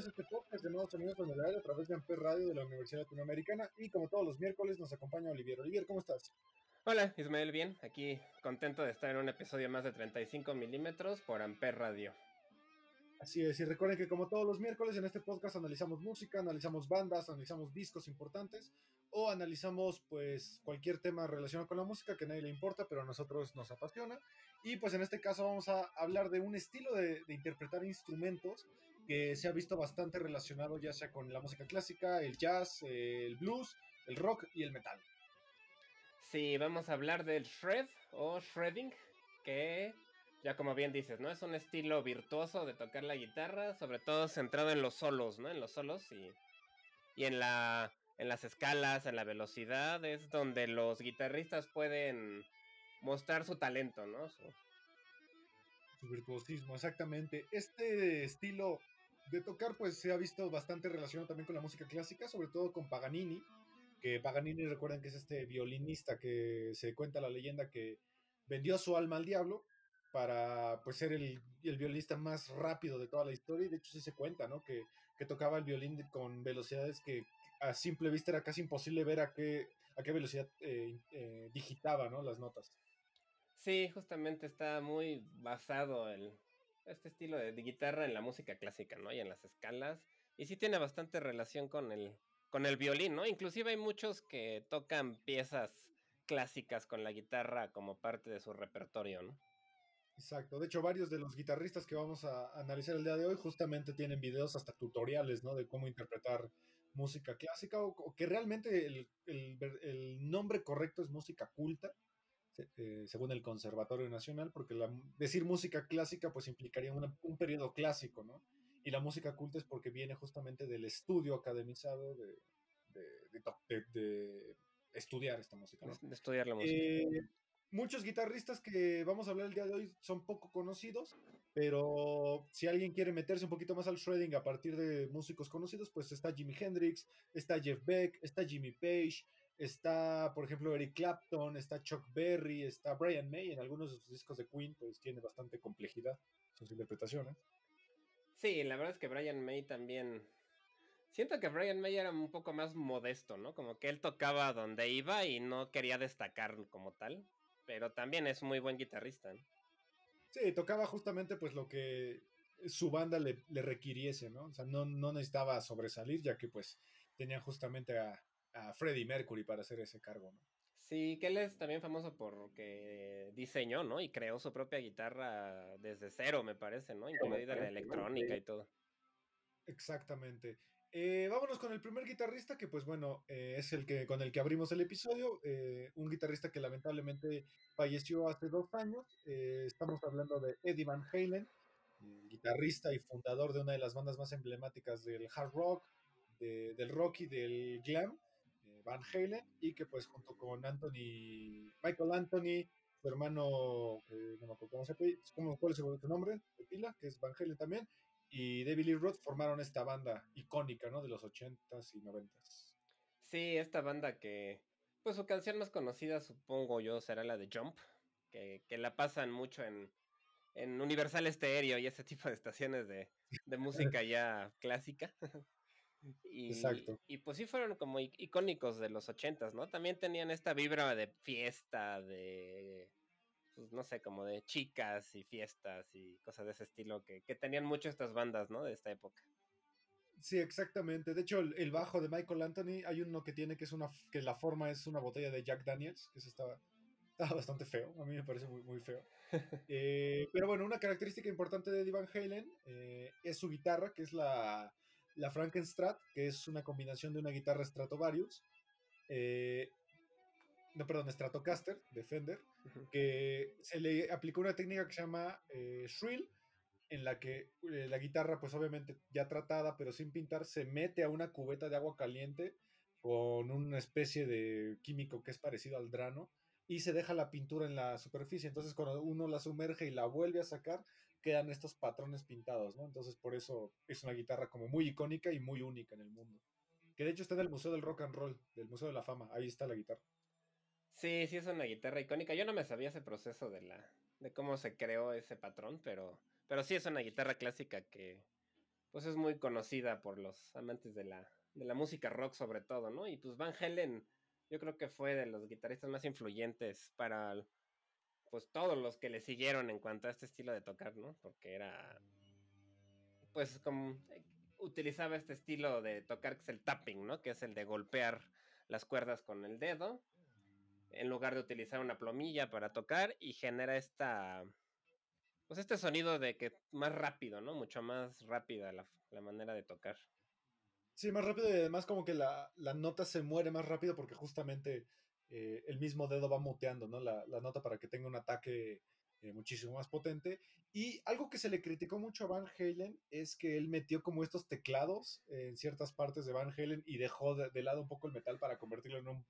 Bienvenidos a este podcast de Nuevos Sonidos con el a través de Amper Radio de la Universidad Latinoamericana y como todos los miércoles nos acompaña Olivier. Olivier, ¿cómo estás? Hola, Ismael, bien, aquí contento de estar en un episodio más de 35 milímetros por Amper Radio. Así es, y recuerden que como todos los miércoles en este podcast analizamos música, analizamos bandas, analizamos discos importantes o analizamos pues cualquier tema relacionado con la música que a nadie le importa, pero a nosotros nos apasiona. Y pues en este caso vamos a hablar de un estilo de, de interpretar instrumentos que se ha visto bastante relacionado ya sea con la música clásica, el jazz, el blues, el rock y el metal. Sí, vamos a hablar del shred o shredding, que ya como bien dices, ¿no? Es un estilo virtuoso de tocar la guitarra, sobre todo centrado en los solos, ¿no? En los solos y, y en, la, en las escalas, en la velocidad, es donde los guitarristas pueden mostrar su talento, ¿no? Su, su virtuosismo, exactamente. Este estilo de tocar, pues se ha visto bastante relacionado también con la música clásica, sobre todo con Paganini, que Paganini recuerden que es este violinista que se cuenta la leyenda que vendió su alma al diablo para pues ser el, el violinista más rápido de toda la historia y de hecho sí se cuenta, ¿no? Que, que tocaba el violín con velocidades que a simple vista era casi imposible ver a qué, a qué velocidad eh, eh, digitaba, ¿no? Las notas. Sí, justamente está muy basado el, este estilo de, guitarra en la música clásica, ¿no? Y en las escalas. Y sí tiene bastante relación con el, con el violín, ¿no? Inclusive hay muchos que tocan piezas clásicas con la guitarra como parte de su repertorio, ¿no? Exacto. De hecho, varios de los guitarristas que vamos a analizar el día de hoy justamente tienen videos hasta tutoriales, ¿no? De cómo interpretar música clásica o, que realmente el, el nombre correcto es música culta eh, según el Conservatorio Nacional, porque la, decir música clásica pues implicaría una, un periodo clásico, ¿no? Y la música culta es porque viene justamente del estudio academizado de, de, de estudiar esta música, ¿no? De estudiar la música. Eh, muchos guitarristas que vamos a hablar el día de hoy son poco conocidos, pero si alguien quiere meterse un poquito más al shredding a partir de músicos conocidos, pues está Jimi Hendrix, está Jeff Beck, está Jimmy Page, Está, por ejemplo, Eric Clapton, está Chuck Berry, está Brian May. En algunos de sus discos de Queen, pues tiene bastante complejidad sus interpretaciones. Sí, la verdad es que Brian May también. Siento que Brian May era un poco más modesto, ¿no? Como que él tocaba donde iba y no quería destacar como tal. Pero también es muy buen guitarrista. ¿no? Sí, tocaba justamente pues lo que su banda le, le requiriese, ¿no? O sea, no, no necesitaba sobresalir, ya que pues tenía justamente a, a Freddie Mercury para hacer ese cargo, ¿no? Sí, que él es también famoso porque diseñó, ¿no? Y creó su propia guitarra desde cero, me parece, ¿no? Incluida la electrónica y todo. Exactamente. Eh, vámonos con el primer guitarrista, que pues bueno, eh, es el que con el que abrimos el episodio, eh, un guitarrista que lamentablemente falleció hace dos años. Estamos hablando de Eddie Van Halen, guitarrista y fundador de una de las bandas más emblemáticas del hard rock, de, del rock y del glam. Van Halen y que pues junto con Anthony, Michael Anthony, su hermano, eh, no me acuerdo cómo se llama, ¿cómo, ¿cuál es su nombre? De pila, que es Van Halen también, y David Lee Roth formaron esta banda icónica, ¿no? De los 80s y 90s. Sí, esta banda que, pues su canción más conocida supongo yo será la de Jump, que, que la pasan mucho en, en Universal Stereo y ese tipo de estaciones de, de música ya clásica. Y, Exacto. Y pues sí fueron como icónicos de los ochentas, ¿no? También tenían esta vibra de fiesta, de, pues no sé, como de chicas y fiestas y cosas de ese estilo que, que tenían mucho estas bandas, ¿no? De esta época. Sí, exactamente. De hecho, el, el, bajo de Michael Anthony, hay uno que tiene que es una que la forma es una botella de Jack Daniels, que es esta, Estaba bastante feo, a mí me parece muy, muy feo. Eh, pero bueno, una característica importante de Eddie Van Halen eh, es su guitarra, que es la, la Frankenstrat, que es una combinación de una guitarra Stratovarius, eh, no, perdón, Stratocaster, de Fender, que se le aplicó una técnica que se llama shrill, en la que la guitarra, pues obviamente ya tratada, pero sin pintar, se mete a una cubeta de agua caliente con una especie de químico que es parecido al drano y se deja la pintura en la superficie. Entonces, cuando uno la sumerge y la vuelve a sacar, quedan estos patrones pintados, ¿no? Entonces, por eso es una guitarra como muy icónica y muy única en el mundo. Que de hecho está en el Museo del Rock and Roll, del Museo de la Fama. Ahí está la guitarra. Sí, sí es una guitarra icónica. Yo no me sabía ese proceso de la de cómo se creó ese patrón, pero pero sí es una guitarra clásica que pues es muy conocida por los amantes de la de la música rock sobre todo, ¿no? Y pues Van Halen yo creo que fue de los guitarristas más influyentes para pues todos los que le siguieron en cuanto a este estilo de tocar, ¿no? Porque era pues como eh, utilizaba este estilo de tocar que es el tapping, ¿no? Que es el de golpear las cuerdas con el dedo en lugar de utilizar una plomilla para tocar y genera esta pues este sonido de que más rápido, ¿no? Mucho más rápida la, la manera de tocar. Sí, más rápido y además como que la, nota se muere más rápido porque justamente eh, el mismo dedo va muteando, ¿no? La, nota para que tenga un ataque eh, muchísimo más potente. Y algo que se le criticó mucho a Van Halen es que él metió como estos teclados en ciertas partes de Van Halen y dejó de, lado un poco el metal para convertirlo en un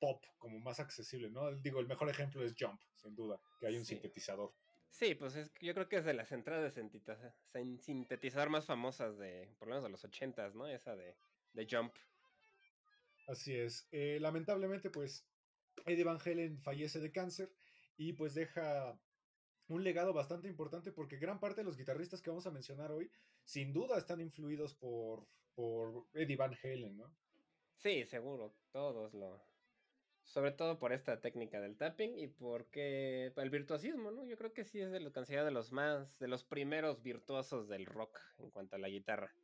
pop como más accesible, ¿no? Digo, el mejor ejemplo es Jump, sin duda, que hay un sintetizador. Sí, pues es, yo creo que es de las entradas de sintetizador más famosas de, por lo menos de los ochentas, ¿no? Esa de, de Jump. Así es. Eh, lamentablemente, pues, Eddie Van Halen fallece de cáncer y pues deja un legado bastante importante porque gran parte de los guitarristas que vamos a mencionar hoy, sin duda están influidos por, por Eddie Van Halen, ¿no? Sí, seguro, todos lo, sobre todo por esta técnica del tapping y porque el virtuosismo, ¿no? Yo creo que sí es de lo considerado de los más, de los primeros virtuosos del rock en cuanto a la guitarra.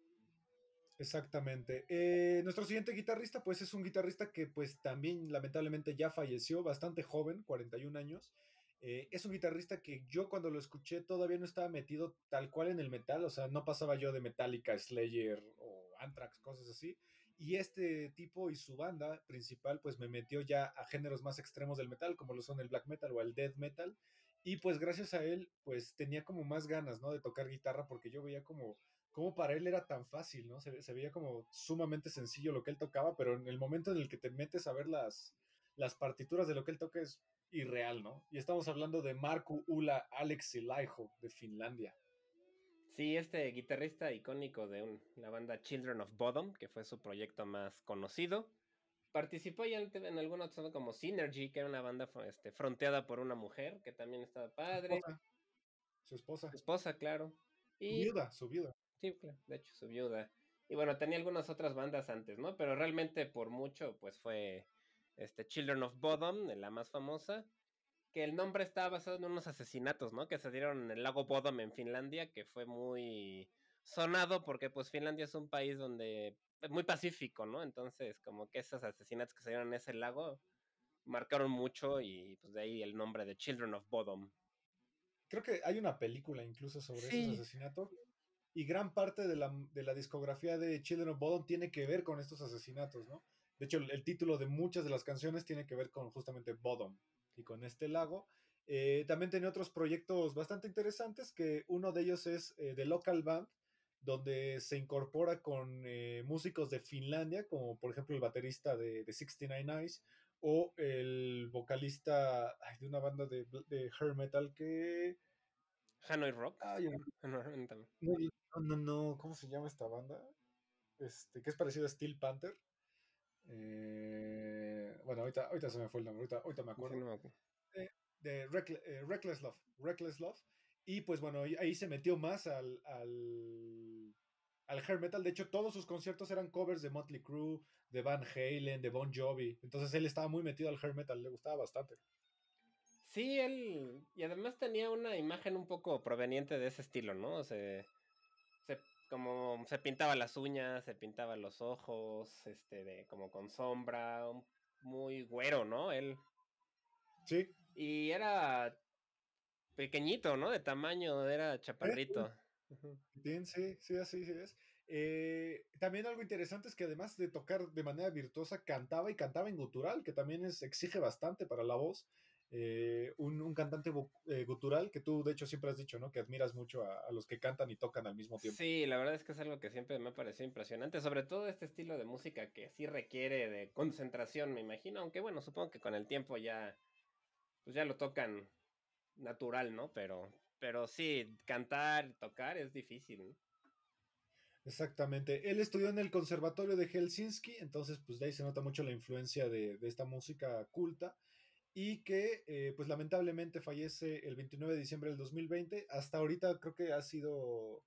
Exactamente. Eh, nuestro siguiente guitarrista, pues es un guitarrista que pues también lamentablemente ya falleció, bastante joven, 41 años. Eh, es un guitarrista que yo cuando lo escuché todavía no estaba metido tal cual en el metal, o sea, no pasaba yo de Metallica, Slayer o Anthrax, cosas así. Y este tipo y su banda principal, pues me metió ya a géneros más extremos del metal, como lo son el black metal o el death metal. Y pues gracias a él, pues tenía como más ganas, ¿no? De tocar guitarra, porque yo veía como, como para él era tan fácil, ¿no? Se, veía como sumamente sencillo lo que él tocaba, pero en el momento en el que te metes a ver las, las partituras de lo que él toca es irreal, ¿no? Y estamos hablando de Marco Ula Laiho de Finlandia. Sí, este guitarrista icónico de la banda Children of Bodom, que fue su proyecto más conocido. Participó ya en, algunos otros como Synergy, que era una banda este, fronteada por una mujer, que también estaba padre. Su esposa. Su esposa, claro. Y, su viuda, su viuda. Sí, claro, de hecho, su viuda. Y bueno, tenía algunas otras bandas antes, ¿no? Pero realmente por mucho, pues fue este Children of Bodom, la más famosa que el nombre estaba basado en unos asesinatos, ¿no? Que se dieron en el lago Bodom en Finlandia, que fue muy sonado porque pues Finlandia es un país donde es muy pacífico, ¿no? Entonces, como que esos asesinatos que se dieron en ese lago marcaron mucho y pues de ahí el nombre de Children of Bodom. Creo que hay una película incluso sobre esos asesinatos y gran parte de la, de la discografía de Children of Bodom tiene que ver con estos asesinatos, ¿no? De hecho, el título de muchas de las canciones tiene que ver con justamente Bodom y con este lago. Eh, también tenía otros proyectos bastante interesantes, que uno de ellos es eh, The Local Band, donde se incorpora con eh, músicos de Finlandia, como por ejemplo el baterista de, de 69 Eyes o el vocalista de una banda de, de hair metal que... Hanoi Rock. no, no, no, ¿cómo se llama esta banda? Este, que es parecido a Steel Panther. Eh, bueno, ahorita, ahorita se me fue el nombre, ahorita, me acuerdo. de eh, Reckless Love. Reckless Love. Y pues bueno, ahí, se metió más al, al, al hair metal. De hecho, todos sus conciertos eran covers de Motley Crue, de Van Halen, de Bon Jovi. Entonces él estaba muy metido al hair metal, le gustaba bastante. Sí, él. Y además tenía una imagen un poco proveniente de ese estilo, ¿no? O sea, como se pintaba las uñas, se pintaba los ojos, este, de como con sombra, muy güero, ¿no? Él. Sí, Y era pequeñito, ¿no? De tamaño, era chaparrito. sí, sí, así es. Eh, también algo interesante es que además de tocar de manera virtuosa, cantaba y cantaba en gutural, que también es, exige bastante para la voz. Eh, un, cantante eh, gutural que tú de hecho siempre has dicho, ¿no? Que admiras mucho a, los que cantan y tocan al mismo tiempo. Sí, la verdad es que es algo que siempre me ha parecido impresionante, sobre todo este estilo de música que sí requiere de concentración, me imagino, aunque bueno, supongo que con el tiempo ya, pues ya lo tocan natural, ¿no? Pero, pero sí, cantar, tocar es difícil, ¿no? Exactamente. Él estudió en el Conservatorio de Helsinki, entonces pues de ahí se nota mucho la influencia de, esta música culta y que eh, pues lamentablemente fallece el 29 de diciembre del 2020. Hasta ahorita creo que ha sido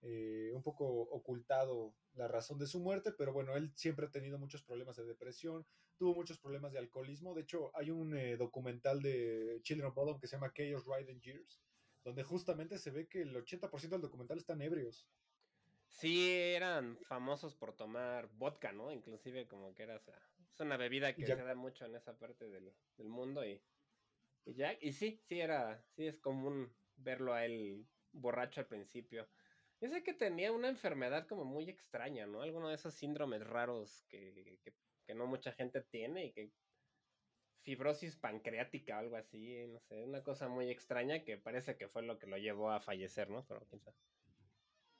eh, un poco ocultado la razón de su muerte, pero bueno, él siempre ha tenido muchos problemas de depresión, tuvo muchos problemas de alcoholismo. De hecho, hay un eh, documental de Children of Bodom que se llama Chaos Riding Years, donde justamente se ve que el 80% del documental están ebrios. Sí, eran famosos por tomar vodka, ¿no? Inclusive como que era, es una bebida que se da mucho en esa parte del, mundo y, y ya, y sí, sí era, sí es común verlo a él borracho al principio. Yo sé que tenía una enfermedad como muy extraña, ¿no? Alguno de esos síndromes raros que, que no mucha gente tiene y que fibrosis pancreática o algo así, no sé, una cosa muy extraña que parece que fue lo que lo llevó a fallecer, ¿no? Pero quién sabe.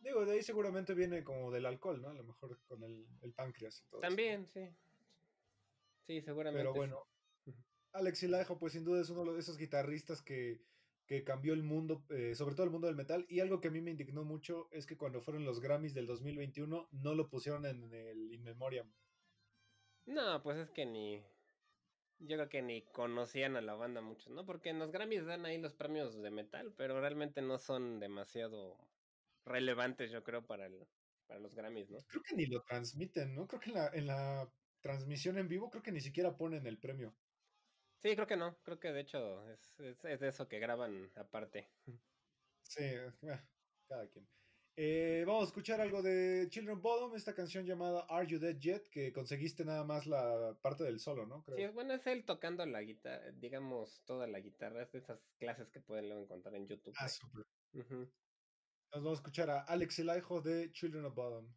Digo, de ahí seguramente viene como del alcohol, ¿no? A lo mejor con el, páncreas y todo También, sí. Sí, seguramente. Pero bueno, Alex Ilajo, pues sin duda es uno de esos guitarristas que, cambió el mundo, eh, sobre todo el mundo del metal. Y algo que a mí me indignó mucho es que cuando fueron los Grammys del 2021 no lo pusieron en el In Memoriam. No, pues es que ni. Yo creo que ni conocían a la banda mucho, ¿no? Porque en los Grammys dan ahí los premios de metal, pero realmente no son demasiado relevantes, yo creo, para, el, para los Grammys, ¿no? Creo que ni lo transmiten, ¿no? Creo que en la, en la transmisión en vivo, creo que ni siquiera ponen el premio. Sí, creo que no. Creo que de hecho es, es, de eso que graban aparte. Sí, eh, cada quien. Eh, vamos a escuchar algo de Children Bottom, esta canción llamada Are You Dead Yet? Que conseguiste nada más la parte del solo, ¿no? Creo. Sí, bueno, es él tocando la guitarra, digamos, toda la guitarra. Es de esas clases que pueden luego encontrar en YouTube. Ah, súper. Nos vamos a escuchar a Alex el hijo de Children of Bottom.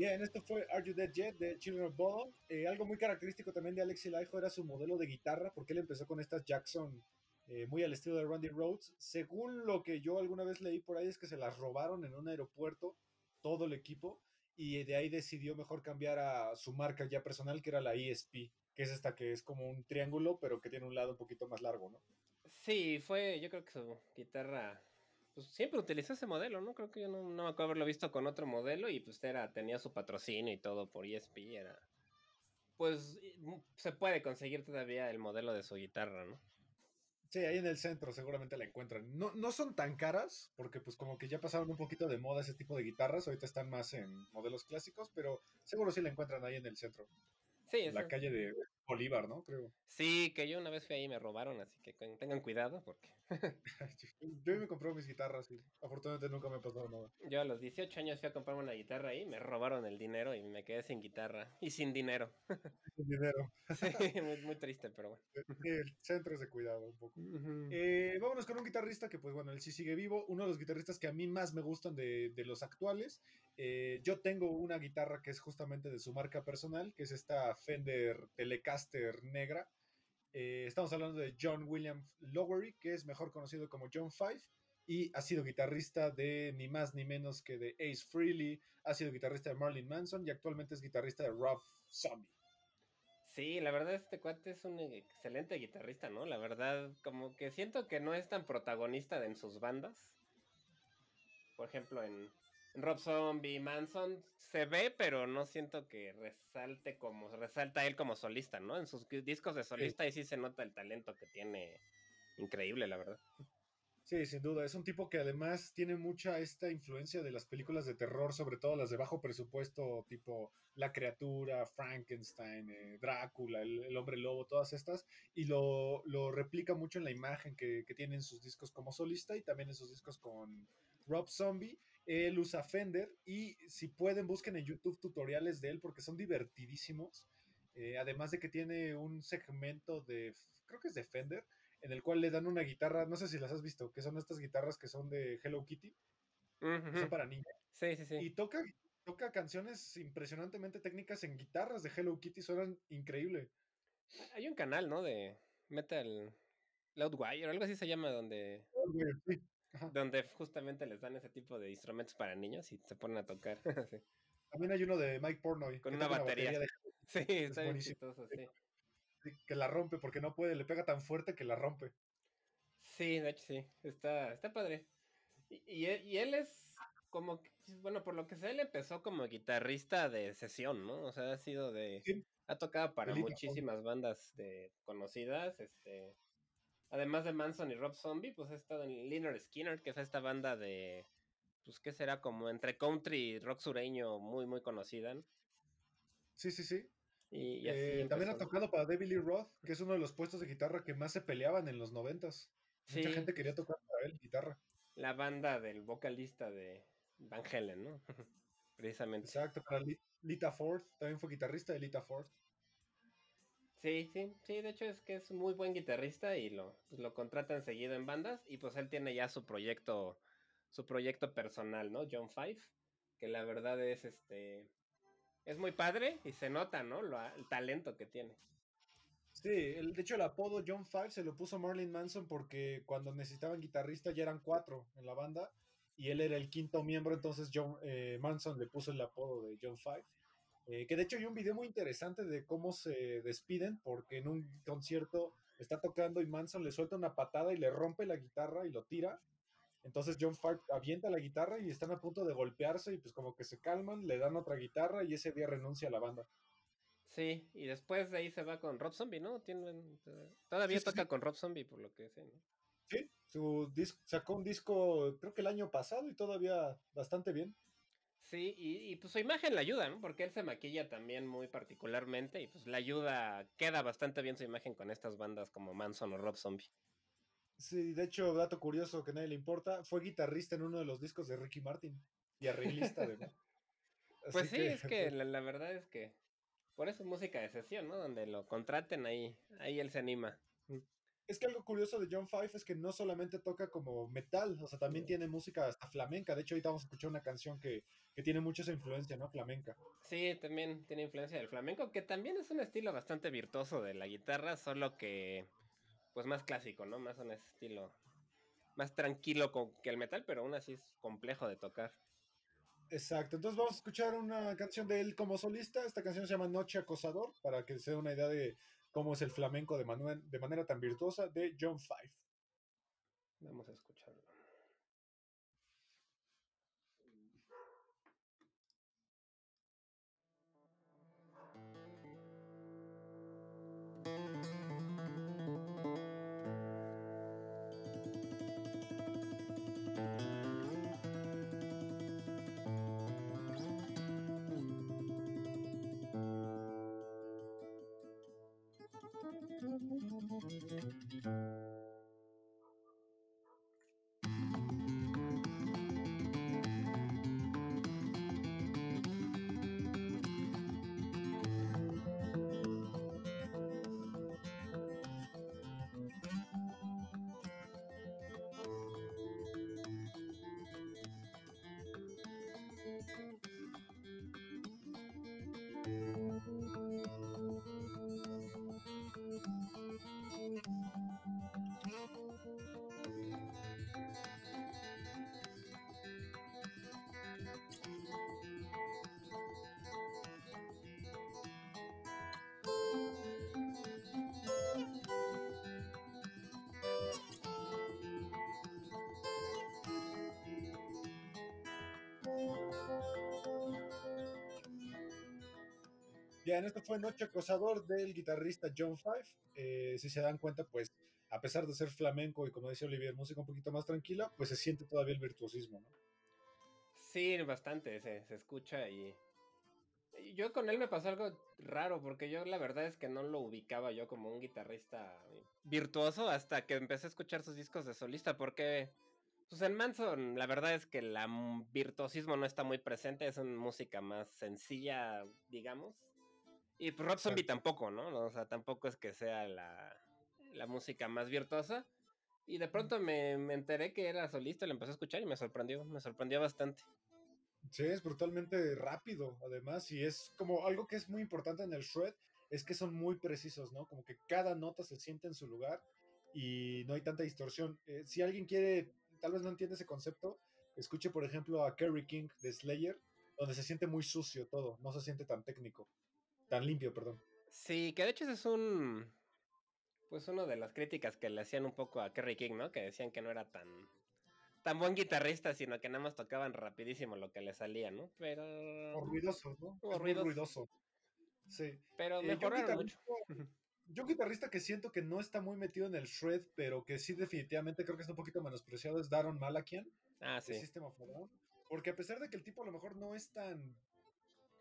Bien, esto fue Are You Dead Yet de Children of Bodom. Eh, algo muy característico también de Alexi Laiho era su modelo de guitarra, porque él empezó con estas Jackson eh, muy al estilo de Randy Rhodes. Según lo que yo alguna vez leí por ahí, es que se las robaron en un aeropuerto todo el equipo y de ahí decidió mejor cambiar a su marca ya personal, que era la ESP, que es esta que es como un triángulo, pero que tiene un lado un poquito más largo, ¿no? Sí, fue, yo creo que su guitarra pues siempre utilizó ese modelo, ¿no? Creo que yo no, no, me acuerdo haberlo visto con otro modelo y pues era, tenía su patrocinio y todo por ESP, era... Pues se puede conseguir todavía el modelo de su guitarra, ¿no? Sí, ahí en el centro seguramente la encuentran. No, no son tan caras, porque pues como que ya pasaron un poquito de moda ese tipo de guitarras, ahorita están más en modelos clásicos, pero seguro sí la encuentran ahí en el centro. Sí, en la calle de Bolívar, ¿no? Creo. Sí, que yo una vez fui ahí y me robaron, así que tengan cuidado porque... yo me compré mis guitarras y afortunadamente nunca me pasado nada. Yo a los 18 años fui a comprarme una guitarra ahí, me robaron el dinero y me quedé sin guitarra y sin dinero. Sin dinero. sí, muy, muy, triste, pero bueno. El centro es de cuidado un poco. eh, vámonos con un guitarrista que, pues bueno, él sí sigue vivo. Uno de los guitarristas que a mí más me gustan de, de los actuales. Eh, yo tengo una guitarra que es justamente de su marca personal, que es esta Fender Telecaster negra. Eh, estamos hablando de John William Lowery, que es mejor conocido como John Five, y ha sido guitarrista de ni más ni menos que de Ace Frehley, ha sido guitarrista de Marlon Manson y actualmente es guitarrista de Rob Zombie. Sí, la verdad este cuate es un excelente guitarrista, ¿no? La verdad, como que siento que no es tan protagonista en sus bandas. Por ejemplo, en, Rob Zombie, Manson, se ve, pero no siento que resalte como resalta él como solista, ¿no? En sus discos de solista ahí sí se nota el talento que tiene increíble, la verdad. Sí, sin duda. Es un tipo que además tiene mucha esta influencia de las películas de terror, sobre todo las de bajo presupuesto, tipo La Criatura, Frankenstein, eh, Drácula, el, Hombre Lobo, todas estas, y lo, lo replica mucho en la imagen que, que, tiene en sus discos como solista y también en sus discos con Rob Zombie. Él usa Fender y si pueden busquen en YouTube tutoriales de él porque son divertidísimos. Eh, además de que tiene un segmento de, creo que es de Fender, en el cual le dan una guitarra, no sé si las has visto, que son estas guitarras que son de Hello Kitty, son para niños. Sí, sí, sí. Y toca, toca canciones impresionantemente técnicas en guitarras de Hello Kitty, suenan increíble. Hay un canal, ¿no? De Metal Loudwire, algo así se llama, donde... Donde justamente les dan ese tipo de instrumentos para niños y se ponen a tocar. También hay uno de Mike Pornoy. Con una batería. Sí, está bien chistoso, sí que la rompe porque no puede, le pega tan fuerte que la rompe. Sí, de hecho sí, está, está padre. Y, y, él es como, bueno, por lo que sé, él empezó como guitarrista de sesión, ¿no? O sea, ha sido de... Ha tocado para muchísimas bandas de, conocidas, este... Además de Manson y Rob Zombie, pues ha estado en Leonard Skinner, que es esta banda de, pues, ¿qué será? Como entre country y rock sureño muy, muy conocida. Sí, sí, sí. Y, eh, también ha tocado para David Lee Roth, que es uno de los puestos de guitarra que más se peleaban en los noventas. Mucha gente quería tocar para él guitarra. La banda del vocalista de Van Halen, ¿no? Precisamente. Exacto, para Lita Ford, también fue guitarrista de Lita Ford. Sí, sí, sí, de hecho es que es muy buen guitarrista y lo, pues, lo contratan seguido en bandas y pues él tiene ya su proyecto, su proyecto personal, ¿no? John Five, que la verdad es este, es muy padre y se nota, ¿no? Lo, el talento que tiene. Sí, el, de hecho el apodo John Five se lo puso Marlon Manson porque cuando necesitaban guitarrista ya eran cuatro en la banda y él era el quinto miembro, entonces John eh, Manson le puso el apodo de John Five. Eh, que de hecho hay un video muy interesante de cómo se despiden porque en un concierto está tocando y Manson le suelta una patada y le rompe la guitarra y lo tira entonces John Five avienta la guitarra y están a punto de golpearse y pues como que se calman, le dan otra guitarra y ese día renuncia a la banda. Sí, y después de ahí se va con Rob Zombie, ¿no? Tienen, todavía toca con Rob Zombie, por lo que sé, ¿no? Sí, su sacó un disco creo que el año pasado y todavía bastante bien. Sí, y, y, pues su imagen le ayuda, ¿no? Porque él se maquilla también muy particularmente y pues le ayuda, queda bastante bien su imagen con estas bandas como Manson o Rob Zombie. Sí, de hecho, dato curioso que a nadie le importa, fue guitarrista en uno de los discos de Ricky Martin y arreglista además. pues sí, es que la, verdad es que por eso es música de sesión, ¿no? Donde lo contraten ahí, ahí él se anima. Es que algo curioso de John Five es que no solamente toca como metal, o sea, también tiene música hasta flamenca. De hecho, ahorita vamos a escuchar una canción que, que tiene mucha esa influencia, ¿no? Flamenca. Sí, también tiene influencia del flamenco, que también es un estilo bastante virtuoso de la guitarra, solo que pues más clásico, ¿no? Más un estilo más tranquilo que el metal, pero aún así es complejo de tocar. Exacto, entonces vamos a escuchar una canción de él como solista. Esta canción se llama Noche Acosador, para que se dé una idea de cómo es el flamenco de, de manera tan virtuosa de John Five. Vamos a escucharlo. En esto fue Noche Acosador del guitarrista John Five. Eh, si se dan cuenta, pues a pesar de ser flamenco y como decía Olivier, música un poquito más tranquila, pues se siente todavía el virtuosismo, ¿no? Sí, bastante, se, se escucha y, yo con él me pasó algo raro, porque yo la verdad es que no lo ubicaba yo como un guitarrista virtuoso hasta que empecé a escuchar sus discos de solista, porque pues en Manson la verdad es que el virtuosismo no está muy presente, es una música más sencilla, digamos. Y pues Rob Zombie tampoco, ¿no? O sea, tampoco es que sea la, la música más virtuosa. Y de pronto me, me, enteré que era solista, lo empecé a escuchar y me sorprendió, me sorprendió bastante. Sí, es brutalmente rápido, además, y es como algo que es muy importante en el shred, es que son muy precisos, ¿no? Como que cada nota se siente en su lugar y no hay tanta distorsión. Eh, si alguien quiere, tal vez no entiende ese concepto, escuche por ejemplo a Kerry King de Slayer, donde se siente muy sucio todo, no se siente tan técnico. Tan limpio, perdón. Sí, que de hecho ese es un. Pues una de las críticas que le hacían un poco a Kerry King, ¿no? Que decían que no era tan. tan buen guitarrista, sino que nada más tocaban rapidísimo lo que le salía, ¿no? Pero. O ruidoso, ¿no? O ruidoso. Sí. Pero eh, mejoraron mucho. Yo, guitarrista que siento que no está muy metido en el shred, pero que sí definitivamente creo que está un poquito menospreciado, es Daron Malakian. Ah, sí. System of Porque a pesar de que el tipo a lo mejor no es tan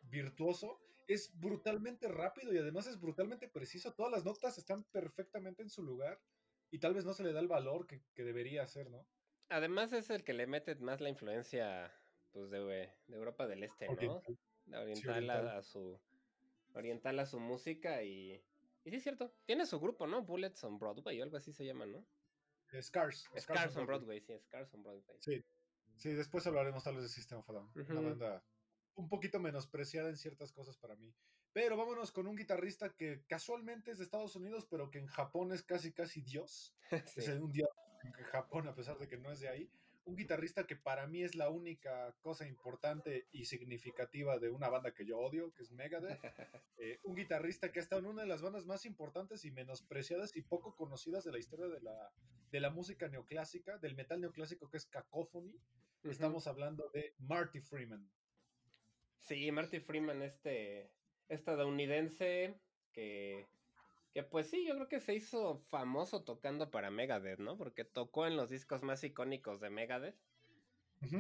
virtuoso, es brutalmente rápido y además es brutalmente preciso. Todas las notas están perfectamente en su lugar y tal vez no se le da el valor que, debería hacer, ¿no? Además es el que le mete más la influencia pues de, de Europa del Este, ¿no? Oriental, A, su oriental a su música y y sí es cierto, tiene su grupo, ¿no? Bullets on Broadway o algo así se llama, ¿no? Scars. Scars, on Broadway. sí, Scars on Broadway. Sí. Sí, después hablaremos tal vez de System of a Down. Una banda un poquito menospreciada en ciertas cosas para mí. Pero vámonos con un guitarrista que casualmente es de Estados Unidos, pero que en Japón es casi, casi Dios. Es un dios en Japón, a pesar de que no es de ahí. Un guitarrista que para mí es la única cosa importante y significativa de una banda que yo odio, que es Megadeth. Eh, un guitarrista que ha estado en una de las bandas más importantes y menospreciadas y poco conocidas de la historia de la, de la música neoclásica, del metal neoclásico que es Cacophony. Estamos hablando de Marty Freeman. Sí, Marty Freeman, este estadounidense que, que pues sí, yo creo que se hizo famoso tocando para Megadeth, ¿no? Porque tocó en los discos más icónicos de Megadeth.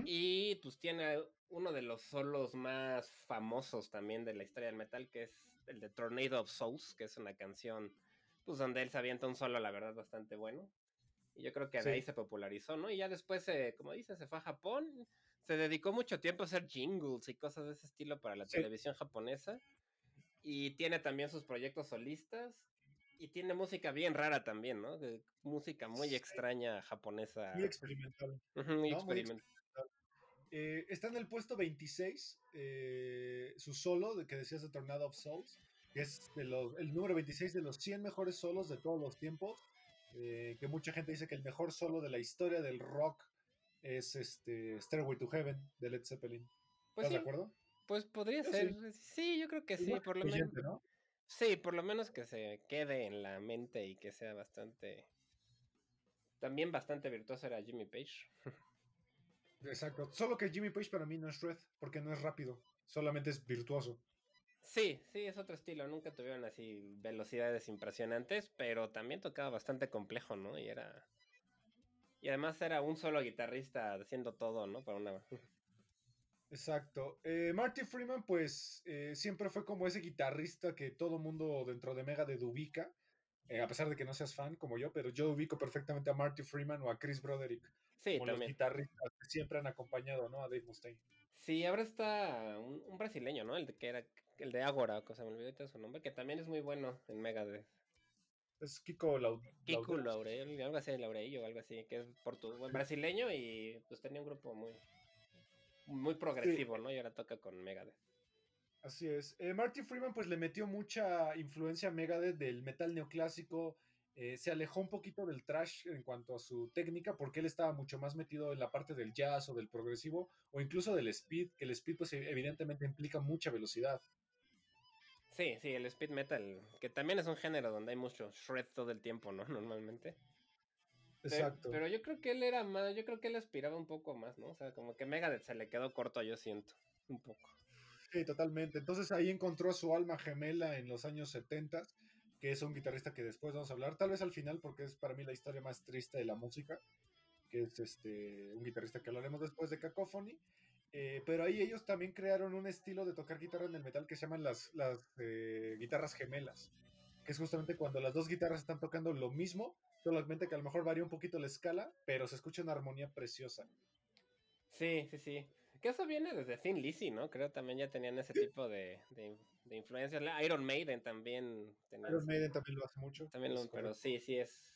Y pues tiene uno de los solos más famosos también de la historia del metal, que es el de Tornado of Souls, que es una canción, pues donde él se avienta un solo, la verdad, bastante bueno. Y yo creo que de ahí se popularizó, ¿no? Y ya después, como dice, se fue a Japón, se dedicó mucho tiempo a hacer jingles y cosas de ese estilo para la televisión japonesa. Y tiene también sus proyectos solistas. Y tiene música bien rara también, ¿no? De música muy extraña japonesa. Muy experimental. muy experimental. Eh, está en el puesto 26, eh, su solo, de que decías de Tornado of Souls, que es el número 26 de los 100 mejores solos de todos los tiempos. Eh, que mucha gente dice que el mejor solo de la historia del rock es este Stairway to Heaven de Led Zeppelin. Pues ¿Estás de acuerdo? Pues podría ser. Sí. yo creo que sí, por lo menos. Sí, por lo menos que se quede en la mente y que sea bastante. También bastante virtuoso era Jimmy Page. Exacto. Solo que Jimmy Page para mí no es red, porque no es rápido, solamente es virtuoso. Sí, sí, es otro estilo. Nunca tuvieron así velocidades impresionantes, pero también tocaba bastante complejo, ¿no? Y era y además era un solo guitarrista haciendo todo, ¿no? Para una. Exacto. Eh, Marty Freeman, pues, eh, siempre fue como ese guitarrista que todo mundo dentro de Mega ubica. a pesar de que no seas fan como yo, pero yo ubico perfectamente a Marty Freeman o a Chris Broderick sí, como los guitarristas que siempre han acompañado ¿no? a Dave Mustaine. Sí, ahora está un, brasileño, ¿no? El de que era el de Agora, cosa me olvidé su nombre, que también es muy bueno en Megadeth. Es Kiko Laurel. Kiko Laurel, algo así, Laurel o algo así, que es portugués, brasileño y pues tenía un grupo muy muy progresivo, ¿no? Y ahora toca con Megadeth. Así es. Eh, Marty Freeman pues le metió mucha influencia a Megadeth del metal neoclásico. Eh, se alejó un poquito del trash en cuanto a su técnica porque él estaba mucho más metido en la parte del jazz o del progresivo o incluso del speed, que el speed pues evidentemente implica mucha velocidad. Sí, sí, el speed metal, que también es un género donde hay mucho shred todo el tiempo, ¿no? Normalmente. Exacto. Pero, yo creo que él era más, yo creo que él aspiraba un poco más, ¿no? O sea, como que Megadeth se le quedó corto, yo siento, un poco. Sí, totalmente. Entonces ahí encontró su alma gemela en los años 70, que es un guitarrista que después vamos a hablar, tal vez al final, porque es para mí la historia más triste de la música, que es este un guitarrista que hablaremos después de Cacophony. Eh, pero ahí ellos también crearon un estilo de tocar guitarra en el metal que se llaman las, las eh, guitarras gemelas, que es justamente cuando las dos guitarras están tocando lo mismo, solamente que a lo mejor varía un poquito la escala, pero se escucha una armonía preciosa. Sí, sí, sí. Que eso viene desde Thin Lizzy, ¿no? Creo también ya tenían ese tipo de, de, influencias. Iron Maiden también tenía. Iron Maiden también lo hace mucho. También lo, pero sí, sí es.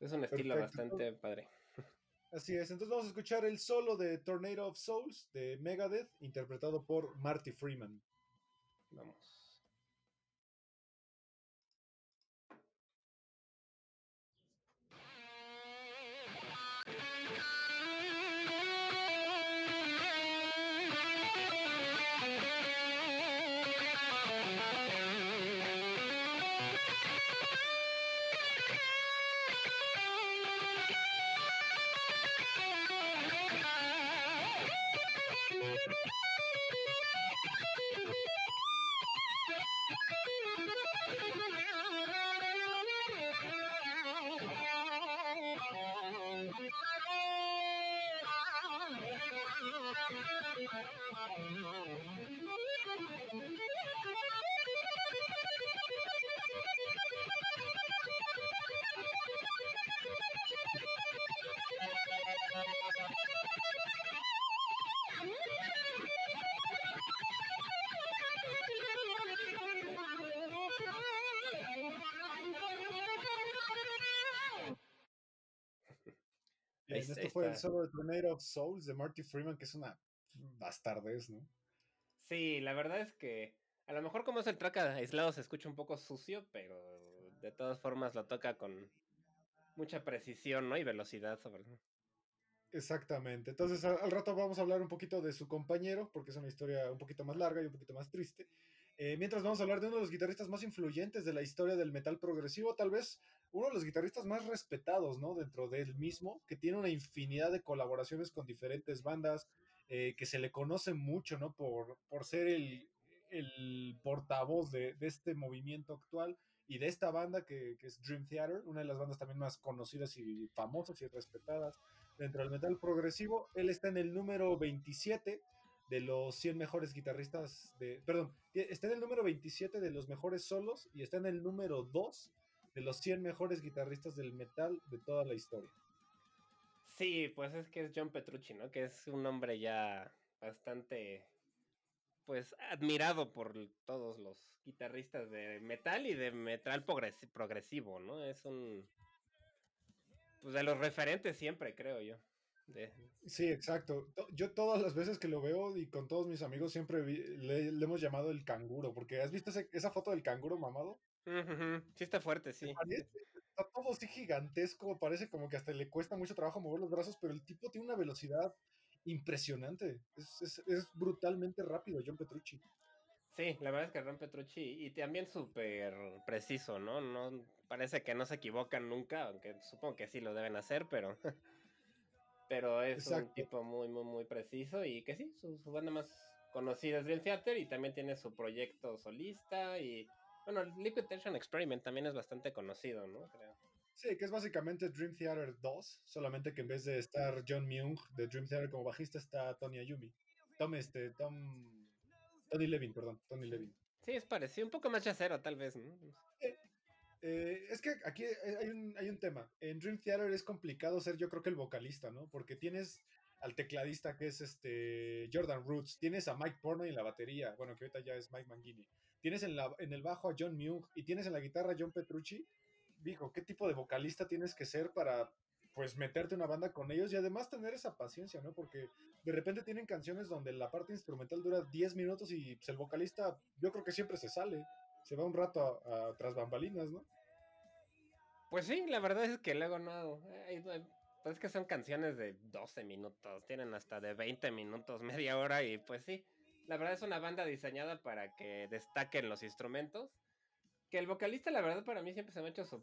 Es un estilo bastante padre. Así es, entonces vamos a escuchar el solo de Tornado of Souls de Megadeth, interpretado por Marty Freeman. Vamos. Esto fue el solo de Tornado of Souls de Marty Freeman, que es una bastardez, ¿no? Sí, la verdad es que a lo mejor como es el track aislado se escucha un poco sucio, pero de todas formas lo toca con mucha precisión, ¿no? Y velocidad sobre. Exactamente. Entonces al, rato vamos a hablar un poquito de su compañero, porque es una historia un poquito más larga y un poquito más triste. Eh, mientras vamos a hablar de uno de los guitarristas más influyentes de la historia del metal progresivo, tal vez uno de los guitarristas más respetados, ¿no? Dentro de él mismo, que tiene una infinidad de colaboraciones con diferentes bandas, eh, que se le conoce mucho, ¿no? Por, por ser el, el portavoz de, de, este movimiento actual y de esta banda que, que, es Dream Theater, una de las bandas también más conocidas y famosas y respetadas dentro del metal progresivo. Él está en el número 27 de los 100 mejores guitarristas de... Perdón, está en el número 27 de los mejores solos y está en el número 2 de los 100 mejores guitarristas del metal de toda la historia. Sí, pues es que es John Petrucci, ¿no? Que es un hombre ya bastante, pues, admirado por todos los guitarristas de metal y de metal progresivo, ¿no? Es un, pues, de los referentes siempre, creo yo. Sí, exacto. Yo todas las veces que lo veo y con todos mis amigos siempre le, hemos llamado el canguro, porque ¿has visto esa foto del canguro mamado? Sí está fuerte, sí. Está todo así gigantesco, parece como que hasta le cuesta mucho trabajo mover los brazos, pero el tipo tiene una velocidad impresionante. Es, es, brutalmente rápido, John Petrucci. Sí, la verdad es que John Petrucci y también súper preciso, ¿no? No parece que no se equivocan nunca, aunque supongo que sí lo deben hacer, pero pero es un tipo muy, muy, muy preciso y que sí, su, banda más conocida es Dream Theater y también tiene su proyecto solista y, bueno, Liquid Tension Experiment también es bastante conocido, ¿no? Creo. Sí, que es básicamente Dream Theater 2, solamente que en vez de estar John Myung de Dream Theater como bajista está Tony Ayumi. Tom, este, Tom... Tony Levin, perdón, Tony Levin. Sí, es parecido, un poco más yacero tal vez, ¿no? Eh, es que aquí hay un, hay un tema. En Dream Theater es complicado ser, yo creo que el vocalista, ¿no? Porque tienes al tecladista que es este Jordan Roots, tienes a Mike Porno en la batería, bueno, que ahorita ya es Mike Mangini, tienes en, la, en el bajo a John Myung y tienes en la guitarra a John Petrucci. Dijo, ¿qué tipo de vocalista tienes que ser para pues meterte una banda con ellos y además tener esa paciencia, ¿no? Porque de repente tienen canciones donde la parte instrumental dura 10 minutos y pues, el vocalista yo creo que siempre se sale, se va un rato a, tras bambalinas, ¿no? Pues sí, la verdad es que luego no, pues es que son canciones de 12 minutos, tienen hasta de 20 minutos, media hora y pues sí, la verdad es una banda diseñada para que destaquen los instrumentos. Que el vocalista, la verdad, para mí siempre se me ha hecho su,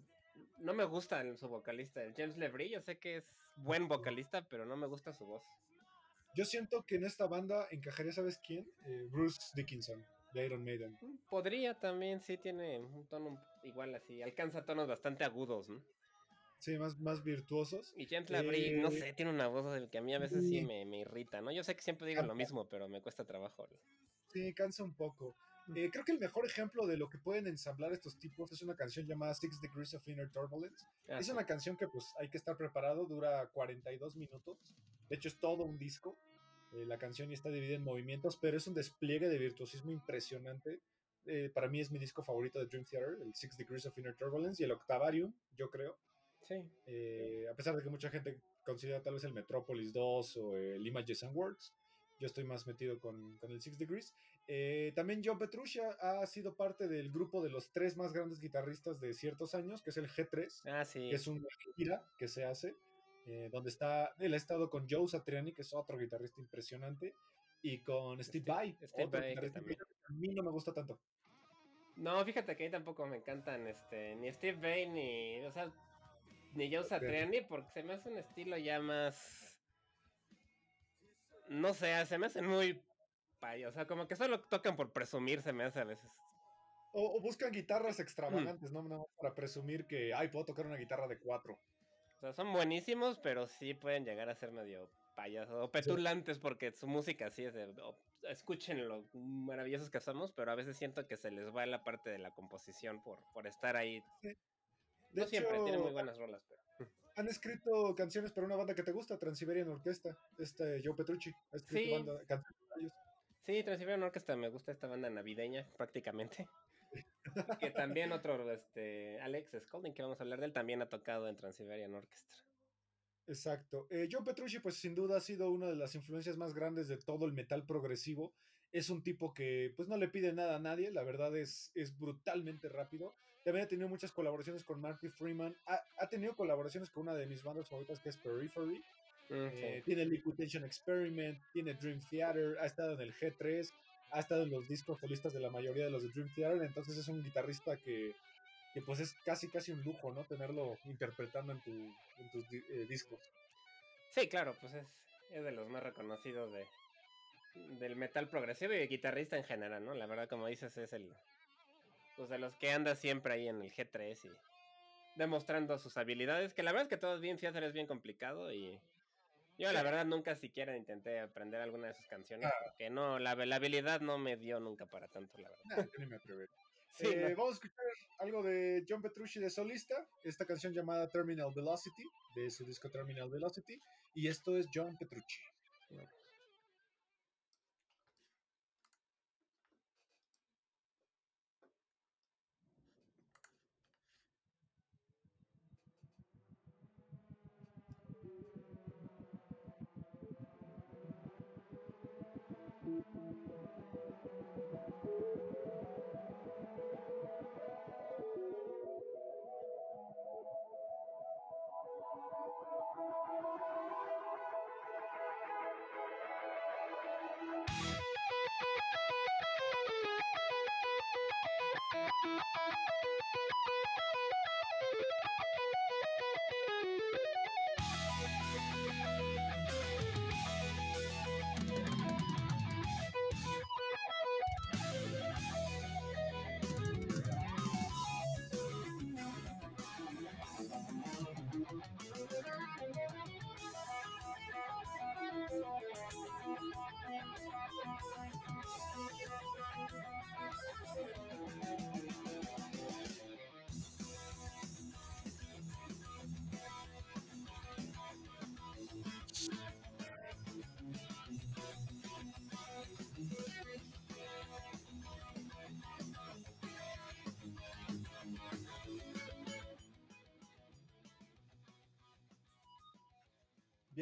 no me gusta su vocalista, el James LeBrie. Yo sé que es buen vocalista, pero no me gusta su voz. Yo siento que en esta banda encajaría, ¿sabes quién? Eh, Bruce Dickinson, de Iron Maiden. Podría también, sí, tiene un tono igual así. Alcanza tonos bastante agudos, ¿no? Sí, más, más virtuosos. Y James LeBrie, no eh, sé, tiene una voz del que a mí a veces sí me, me irrita, ¿no? Yo sé que siempre digo lo mismo, pero me cuesta trabajo. Sí, cansa un poco. Eh, creo que el mejor ejemplo de lo que pueden ensamblar estos tipos es una canción llamada Six Degrees of Inner Turbulence. Ah, es una canción que pues hay que estar preparado, dura 42 minutos. De hecho es todo un disco. Eh, la canción ya está dividida en movimientos, pero es un despliegue de virtuosismo impresionante. Eh, para mí es mi disco favorito de Dream Theater, el Six Degrees of Inner Turbulence y el Octavarium, yo creo. Sí. a pesar de que mucha gente considera tal vez el Metropolis 2 o el Images and Words. Yo estoy más metido con, con el Six Degrees. Eh, también John Petrucci ha sido parte del grupo de los tres más grandes guitarristas de ciertos años, que es el G3, ah, sí. que es una gira que se hace, eh, donde está, él ha estado con Joe Satriani, que es otro guitarrista impresionante, y con Steve, Vai, otro guitarrista que a mí no me gusta tanto. No, fíjate que a mí tampoco me encantan este, ni Steve Vai ni, o sea, ni Joe Satriani, porque se me hace un estilo ya más... No sé, se me hacen muy o sea, como que solo tocan por presumirse, me hace a veces. O, buscan guitarras mm. extravagantes, ¿no? ¿no? Para presumir que, ay, puedo tocar una guitarra de cuatro. O sea, son buenísimos, pero sí pueden llegar a ser medio payasos o petulantes porque su música sí es de... escuchen lo maravillosos que somos, pero a veces siento que se les va la parte de la composición por, por estar ahí. No siempre, tienen muy buenas rolas, pero... Han escrito canciones para una banda que te gusta, Transiberian Orquesta, este Joe Petrucci, ha escrito sí. banda, canciones para ellos. Sí, Transiberian Orchestra me gusta esta banda navideña prácticamente. que también otro, este, Alex Scolding, que vamos a hablar de él, también ha tocado en Transiberian Orchestra. Exacto. Eh, John Petrucci, pues sin duda ha sido una de las influencias más grandes de todo el metal progresivo. Es un tipo que pues no le pide nada a nadie, la verdad es, es brutalmente rápido. También ha tenido muchas colaboraciones con Marty Freeman. Ha, ha tenido colaboraciones con una de mis bandas favoritas que es Periphery. Eh, tiene Liquid Tension Experiment, tiene Dream Theater, ha estado en el G3, ha estado en los discos solistas de la mayoría de los de Dream Theater, entonces es un guitarrista que, pues es casi casi un lujo, ¿no? Tenerlo interpretando en, tus eh, discos. Sí, claro, pues es, es de los más reconocidos de, del metal progresivo y de guitarrista en general, ¿no? La verdad, como dices, es el pues de los que anda siempre ahí en el G3 y demostrando sus habilidades, que la verdad es que todo es bien Theater es bien complicado y yo la verdad nunca siquiera intenté aprender alguna de sus canciones, ah. porque no, la, habilidad no me dio nunca para tanto, la verdad. Eh, vamos a escuchar algo de John Petrucci de solista, esta canción llamada Terminal Velocity, de su disco Terminal Velocity, y esto es John Petrucci.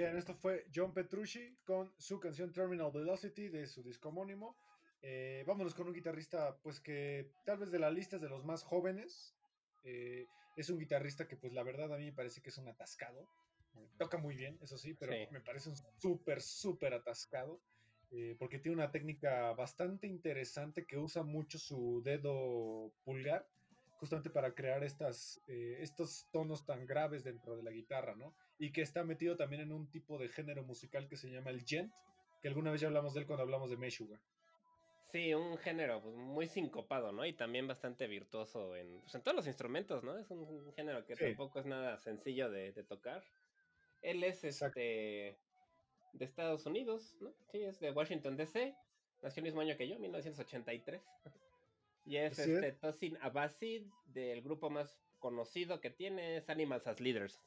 Bien, esto fue John Petrucci con su canción Terminal Velocity de su disco homónimo. Eh, vámonos con un guitarrista, pues que tal vez de la lista es de los más jóvenes. Eh, es un guitarrista que, pues la verdad, a mí me parece que es un atascado. Toca muy bien, eso sí, pero me parece un súper, súper atascado. Eh, porque tiene una técnica bastante interesante que usa mucho su dedo pulgar, justamente para crear estas, estos tonos tan graves dentro de la guitarra, ¿no? Y que está metido también en un tipo de género musical que se llama el gent, que alguna vez ya hablamos de él cuando hablamos de Meshuggah. Sí, un género pues, muy sincopado, ¿no? Y también bastante virtuoso en, pues, en todos los instrumentos, ¿no? Es un, género que tampoco es nada sencillo de, tocar. Él es este de Estados Unidos, ¿no? Sí, es de Washington DC. Nació el mismo año que yo, 1983. y es este Tosin Abasi, del grupo más conocido que tiene, es Animals as Leaders.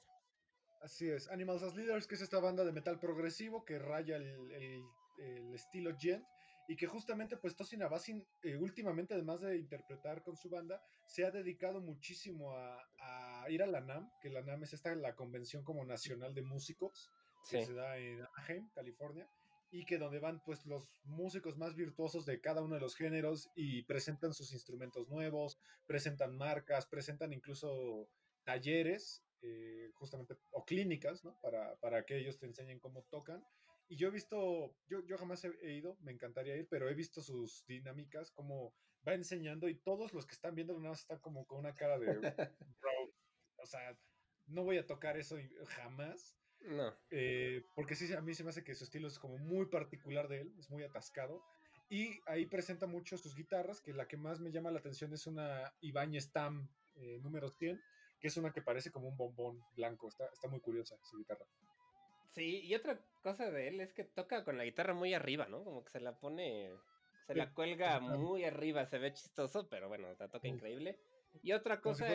Así es, Animals as Leaders, que es esta banda de metal progresivo que raya el, el estilo gent y que justamente pues Tosin Abasin eh, últimamente además de interpretar con su banda se ha dedicado muchísimo a, ir a la NAM, que la NAM es esta la convención como nacional de músicos que se da en Anaheim, California y que donde van pues los músicos más virtuosos de cada uno de los géneros y presentan sus instrumentos nuevos, presentan marcas, presentan incluso talleres eh, justamente o clínicas, ¿no? Para, para que ellos te enseñen cómo tocan y yo he visto, yo, yo jamás he, ido, me encantaría ir, pero he visto sus dinámicas, como va enseñando y todos los que están viendo nada más están como con una cara de, o sea, no voy a tocar eso jamás. No. Eh, porque sí, a mí se me hace que su estilo es como muy particular de él, es muy atascado. Y ahí presenta mucho sus guitarras, que la que más me llama la atención es una Ibanez Tam eh, número 100, que es una que parece como un bombón blanco. Está, está muy curiosa su guitarra. Sí, y otra cosa de él es que toca con la guitarra muy arriba, ¿no? Como que se la pone, se la cuelga muy arriba, se ve chistoso, pero bueno, la toca increíble. Y otra cosa,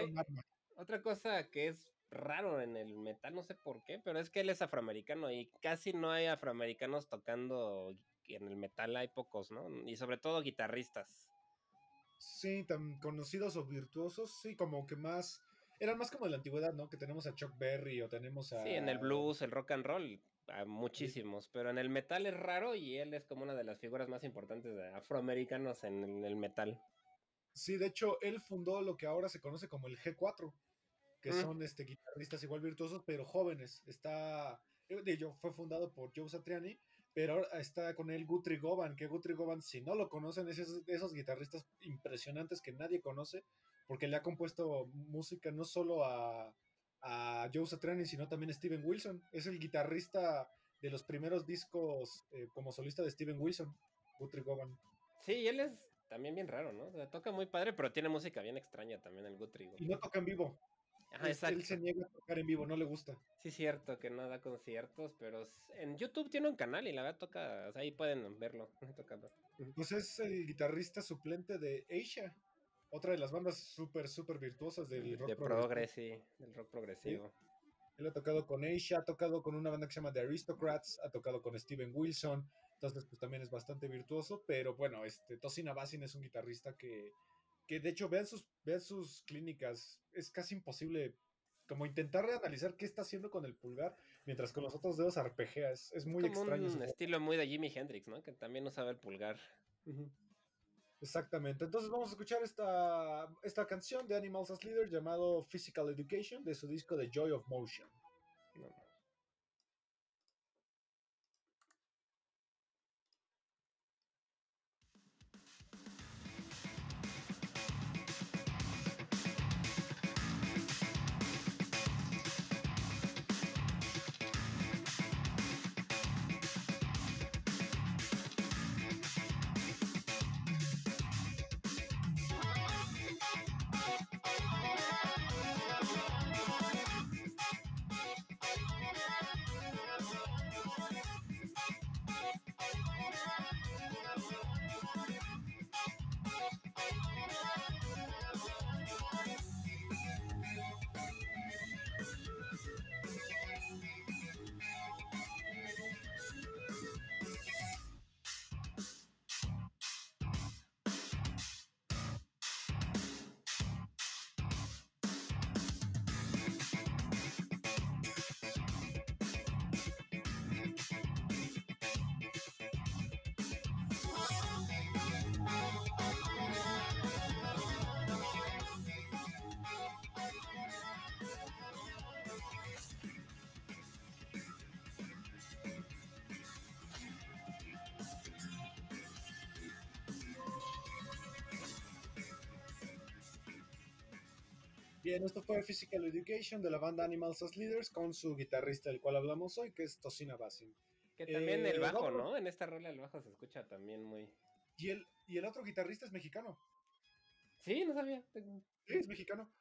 otra cosa que es raro en el metal, no sé por qué, pero es que él es afroamericano y casi no hay afroamericanos tocando en el metal, hay pocos, ¿no? Y sobre todo guitarristas. Sí, tan conocidos o virtuosos, sí, como que más eran más como de la antigüedad, ¿no? Que tenemos a Chuck Berry o tenemos a... Sí, en el blues, el rock and roll, a muchísimos, pero en el metal es raro y él es como una de las figuras más importantes de afroamericanos en el metal. Sí, de hecho, él fundó lo que ahora se conoce como el G4, que mm. son este, guitarristas igual virtuosos, pero jóvenes. Está, eh, de ello, fue fundado por Joe Satriani, pero ahora está con él Guthrie Govan, que Guthrie Govan, si no lo conocen, es esos, esos guitarristas impresionantes que nadie conoce, porque le ha compuesto música no solo a, a Joe Satriani, sino también a Steven Wilson. Es el guitarrista de los primeros discos eh, como solista de Steven Wilson, Guthrie Govan. Sí, él es también bien raro, ¿no? toca muy padre, pero tiene música bien extraña también el Guthrie. Y no toca en vivo. Él se niega a tocar en vivo, no le gusta. Sí, cierto que no da conciertos, pero en YouTube tiene un canal y la verdad toca, ahí pueden verlo. Pues es el guitarrista suplente de Asia, otra de las bandas súper, súper virtuosas del rock de progresivo. del rock progresivo. Él ha tocado con Asia, ha tocado con una banda que se llama The Aristocrats, ha tocado con Steven Wilson, entonces pues también es bastante virtuoso, pero bueno, este Tosin Abasin es un guitarrista que, que de hecho vean sus, vean sus clínicas, es casi imposible como intentar analizar qué está haciendo con el pulgar mientras con los otros dedos arpegea, es, es muy como extraño. Un estilo muy de Jimi Hendrix, ¿no? Que también usaba el pulgar. Exactamente. Entonces vamos a escuchar esta, esta canción de Animals as Leader llamado Physical Education de su disco The Joy of Motion. Bien, esto fue Physical Education de la banda Animals as Leaders con su guitarrista, del cual hablamos hoy, que es Tocina Basin. Que también el bajo, ¿no? En esta rola el bajo se escucha también muy. Y el, y el otro guitarrista es mexicano. Sí, no sabía. Sí, es mexicano.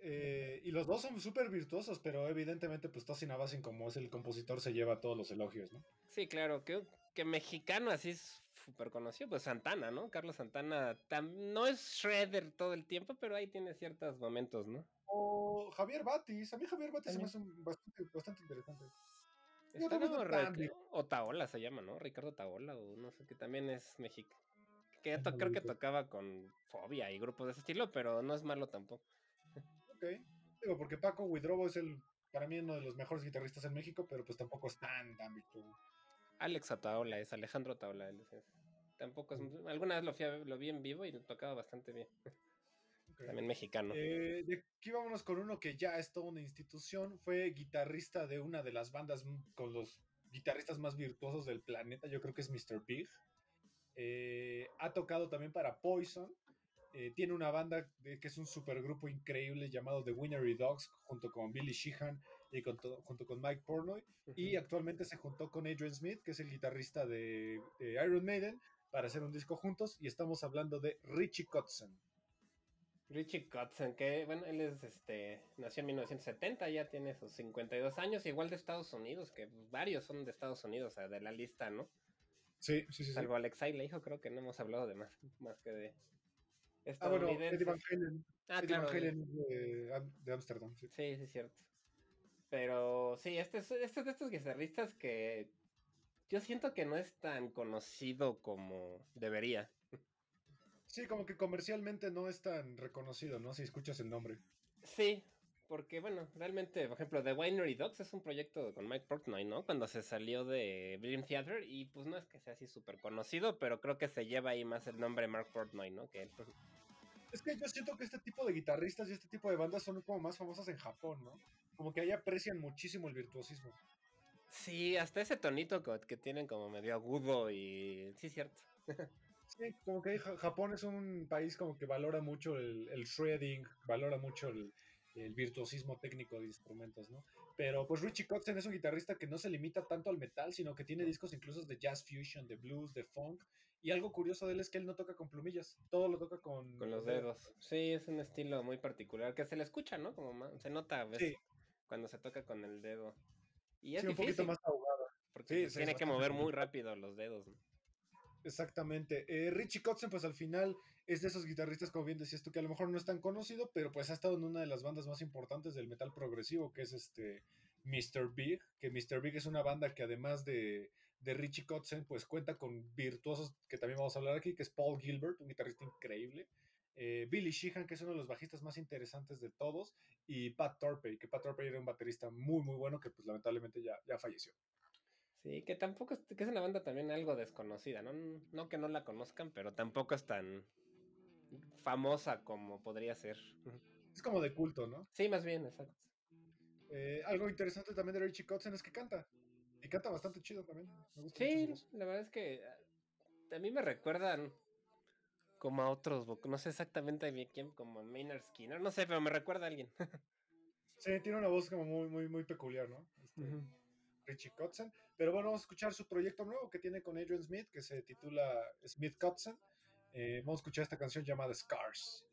Eh, y los dos son súper virtuosos, pero evidentemente, pues Tosin Abasin, como es el compositor, se lleva todos los elogios, ¿no? Sí, claro, que, que mexicano así es súper conocido, pues Santana, ¿no? Carlos Santana no es Shredder todo el tiempo, pero ahí tiene ciertos momentos, ¿no? O Javier Batis, a mí Javier Batis se me hace bastante, bastante interesante. o Taola se llama, ¿no? Ricardo Taola, o no sé, que también es mexicano. Que creo que tocaba con Fobia y grupos de ese estilo, pero no es malo tampoco. Ok. Digo, porque Paco Widrobo es el, para mí, uno de los mejores guitarristas en México, pero pues tampoco es tan, tan Alex Ataola es Alejandro Ataola. Tampoco es. Alguna vez lo, lo vi en vivo y lo tocaba bastante bien. También mexicano. Eh, de aquí vámonos con uno que ya es toda una institución. Fue guitarrista de una de las bandas con los guitarristas más virtuosos del planeta. Yo creo que es Mr. Big. Eh, ha tocado también para Poison. Eh, tiene una banda que es un supergrupo increíble llamado The Winery Dogs, junto con Billy Sheehan y junto con Mike Pornoy. Y actualmente se juntó con Adrian Smith, que es el guitarrista de, Iron Maiden, para hacer un disco juntos. Y estamos hablando de Richie Kotzen. Richie Kotzen, que bueno, él es este, nació en 1970, ya tiene sus 52 años, igual de Estados Unidos, que varios son de Estados Unidos, o sea, de la lista, ¿no? Sí, sí, sí. Salvo Alexei le dijo, creo que no hemos hablado de más, más que de, Ah, bueno, Eddie Van Halen. Ah, Eddie Van Halen de Amsterdam. Sí. sí, es cierto. Pero sí, este es, este de estos guitarristas que yo siento que no es tan conocido como debería. Sí, como que comercialmente no es tan reconocido, ¿no? Si escuchas el nombre. Sí, porque bueno, realmente, por ejemplo, The Winery Dogs es un proyecto con Mike Portnoy, ¿no? Cuando se salió de Dream Theater y pues no es que sea así súper conocido, pero creo que se lleva ahí más el nombre Mark Portnoy, ¿no? Que él. Es que yo siento que este tipo de guitarristas y este tipo de bandas son como más famosas en Japón, ¿no? Como que ahí aprecian muchísimo el virtuosismo. Sí, hasta ese tonito que tienen como medio agudo y... Sí, cierto. Sí, como que Japón es un país como que valora mucho el, el shredding, valora mucho el, el virtuosismo técnico de instrumentos, ¿no? Pero pues Richie Kotzen es un guitarrista que no se limita tanto al metal, sino que tiene discos incluso de jazz fusion, de blues, de funk. Y algo curioso de él es que él no toca con plumillas, todo lo toca con, con los dedos. Sí, es un estilo muy particular que se le escucha, ¿no? Como se nota a veces cuando se toca con el dedo. Y es un poquito más ahogado. Porque tiene que mover muy rápido los dedos. ¿no? Exactamente. Eh, Richie Kotzen, pues al final es de esos guitarristas, como bien decías tú, que a lo mejor no es tan conocido, pero pues ha estado en una de las bandas más importantes del metal progresivo, que es este Mr. Big, que Mr. Big es una banda que además de, de Richie Kotzen, pues cuenta con virtuosos que también vamos a hablar aquí, que es Paul Gilbert, un guitarrista increíble. Eh, Billy Sheehan, que es uno de los bajistas más interesantes de todos, y Pat Torpey, que Pat Torpey era un baterista muy, muy bueno que pues lamentablemente ya, ya falleció. Sí, que tampoco es, que es una banda también algo desconocida, ¿no? No que no la conozcan, pero tampoco es tan famosa como podría ser. Es como de culto, ¿no? Sí, más bien, exacto. Eh, algo interesante también de Richie Kotzen es que canta. Y canta bastante chido también. sí, la verdad es que ah, a mí me recuerdan como a otros, no sé exactamente bien quién, como Maynard Skinner, no sé, pero me recuerda a alguien. sí, tiene una voz como muy, muy, muy peculiar, ¿no? Este, Richie Kotzen. Pero bueno, vamos a escuchar su proyecto nuevo que tiene con Adrian Smith, que se titula Smith Kotzen. Eh, vamos a escuchar esta canción llamada Scars.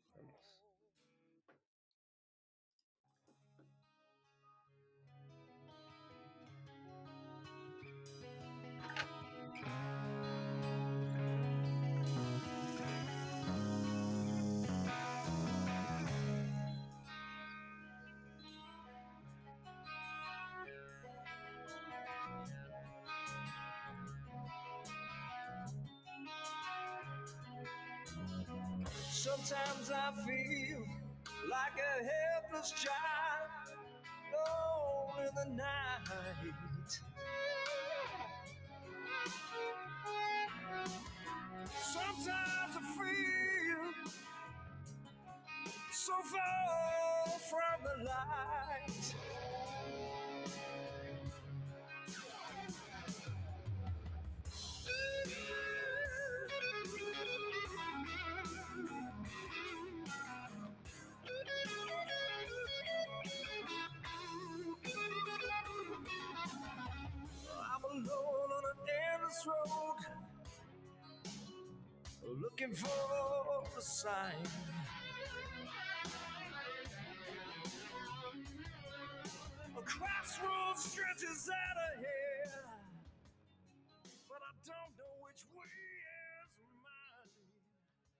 Looking for a sign. A crossroads stretches out ahead, but I don't know which way is mine.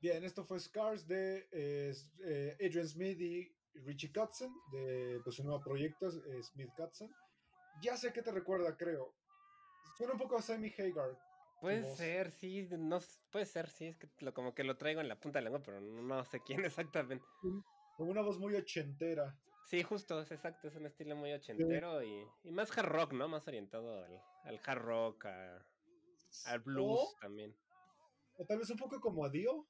Bien, esto fue Scars de eh, Adrian Smith y Richie Cutzen, de pues, su nuevo proyecto, eh, Smith Cutzen. Ya sé que te recuerda, creo. Suena un poco a Sammy Hagar. Puede ser, sí, no, puede ser, sí, es que lo, como que lo traigo en la punta de la lengua, pero no sé quién exactamente. Con una voz muy ochentera. Sí, justo, es exacto, es un estilo muy ochentero y, más hard rock, ¿no? Más orientado al, hard rock, al blues también. O tal vez un poco como a Dio.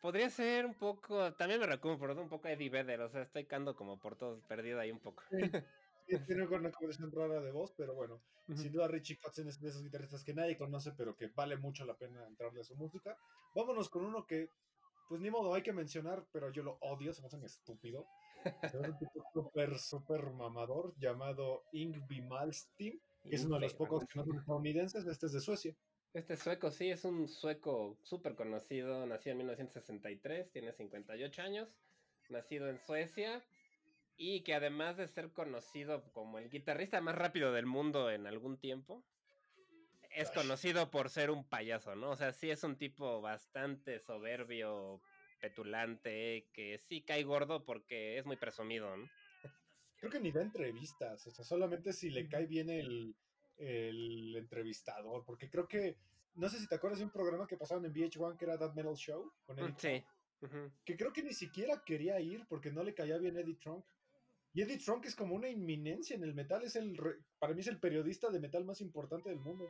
Podría ser un poco, también me recuerdo un poco a Eddie Vedder, o sea, estoy cando como por todos, perdido ahí un poco. tiene una combinación rara de voz, pero bueno, sin duda Richie Kotzen es de esos guitarristas que nadie conoce, pero que vale mucho la pena entrarle a su música. Vámonos con uno que, pues ni modo, hay que mencionar, pero yo lo odio, se me hace un estúpido. Es un tipo súper, súper mamador llamado Ingvi Malmsteen, que es uno de los pocos que no son estadounidenses, este es de Suecia. Este sueco, sí, es un sueco súper conocido, nació en 1963, tiene 58 años, nacido en Suecia y que además de ser conocido como el guitarrista más rápido del mundo en algún tiempo, es conocido por ser un payaso, ¿no? O sea, sí es un tipo bastante soberbio, petulante, que sí cae gordo porque es muy presumido, ¿no? Creo que ni da entrevistas, o sea, solamente si le cae bien el, el entrevistador, porque creo que, no sé si te acuerdas de un programa que pasaron en VH1 que era That Metal Show con Eddie Sí. Que creo que ni siquiera quería ir porque no le caía bien Eddie Trunk. Y Eddie Trunk es como una inminencia en el metal, es el para mí es el periodista de metal más importante del mundo.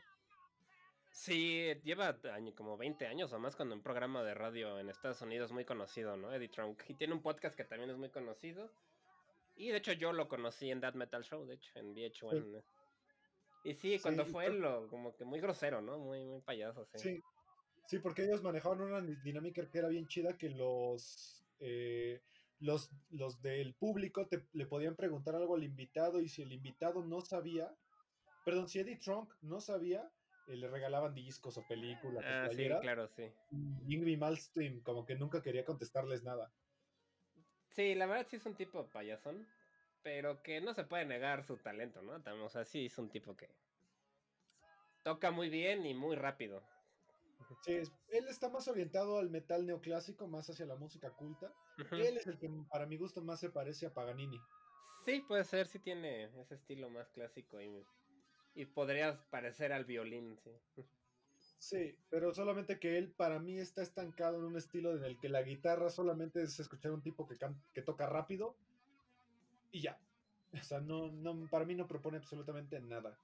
Sí, lleva como 20 años o más cuando un programa de radio en Estados Unidos muy conocido, ¿no? Eddie Trunk. Y tiene un podcast que también es muy conocido. Y de hecho yo lo conocí en That Metal Show, de hecho, en VH1. Y sí, cuando fue lo, como que muy grosero, ¿no? Muy, muy payaso, sí. sí. Sí, porque ellos manejaban una dinámica que era bien chida que los... Eh, los, los del público te, le podían preguntar algo al invitado y si el invitado no sabía, perdón, si Eddie Trunk no sabía, eh, le regalaban discos o películas. Ah, sí, claro, sí. Y Ingrid Malmsteen como que nunca quería contestarles nada. Sí, la verdad sí es un tipo payasón, pero que no se puede negar su talento, ¿no? O sea, sí es un tipo que toca muy bien y muy rápido. Sí, él está más orientado al metal neoclásico, más hacia la música culta. Él es el que para mi gusto más se parece a Paganini. Sí, puede ser, sí tiene ese estilo más clásico y, y podría parecer al violín, sí. Sí, pero solamente que él para mí está estancado en un estilo en el que la guitarra solamente es escuchar un tipo que, que toca rápido y ya. O sea, no, no, para mí no propone absolutamente nada.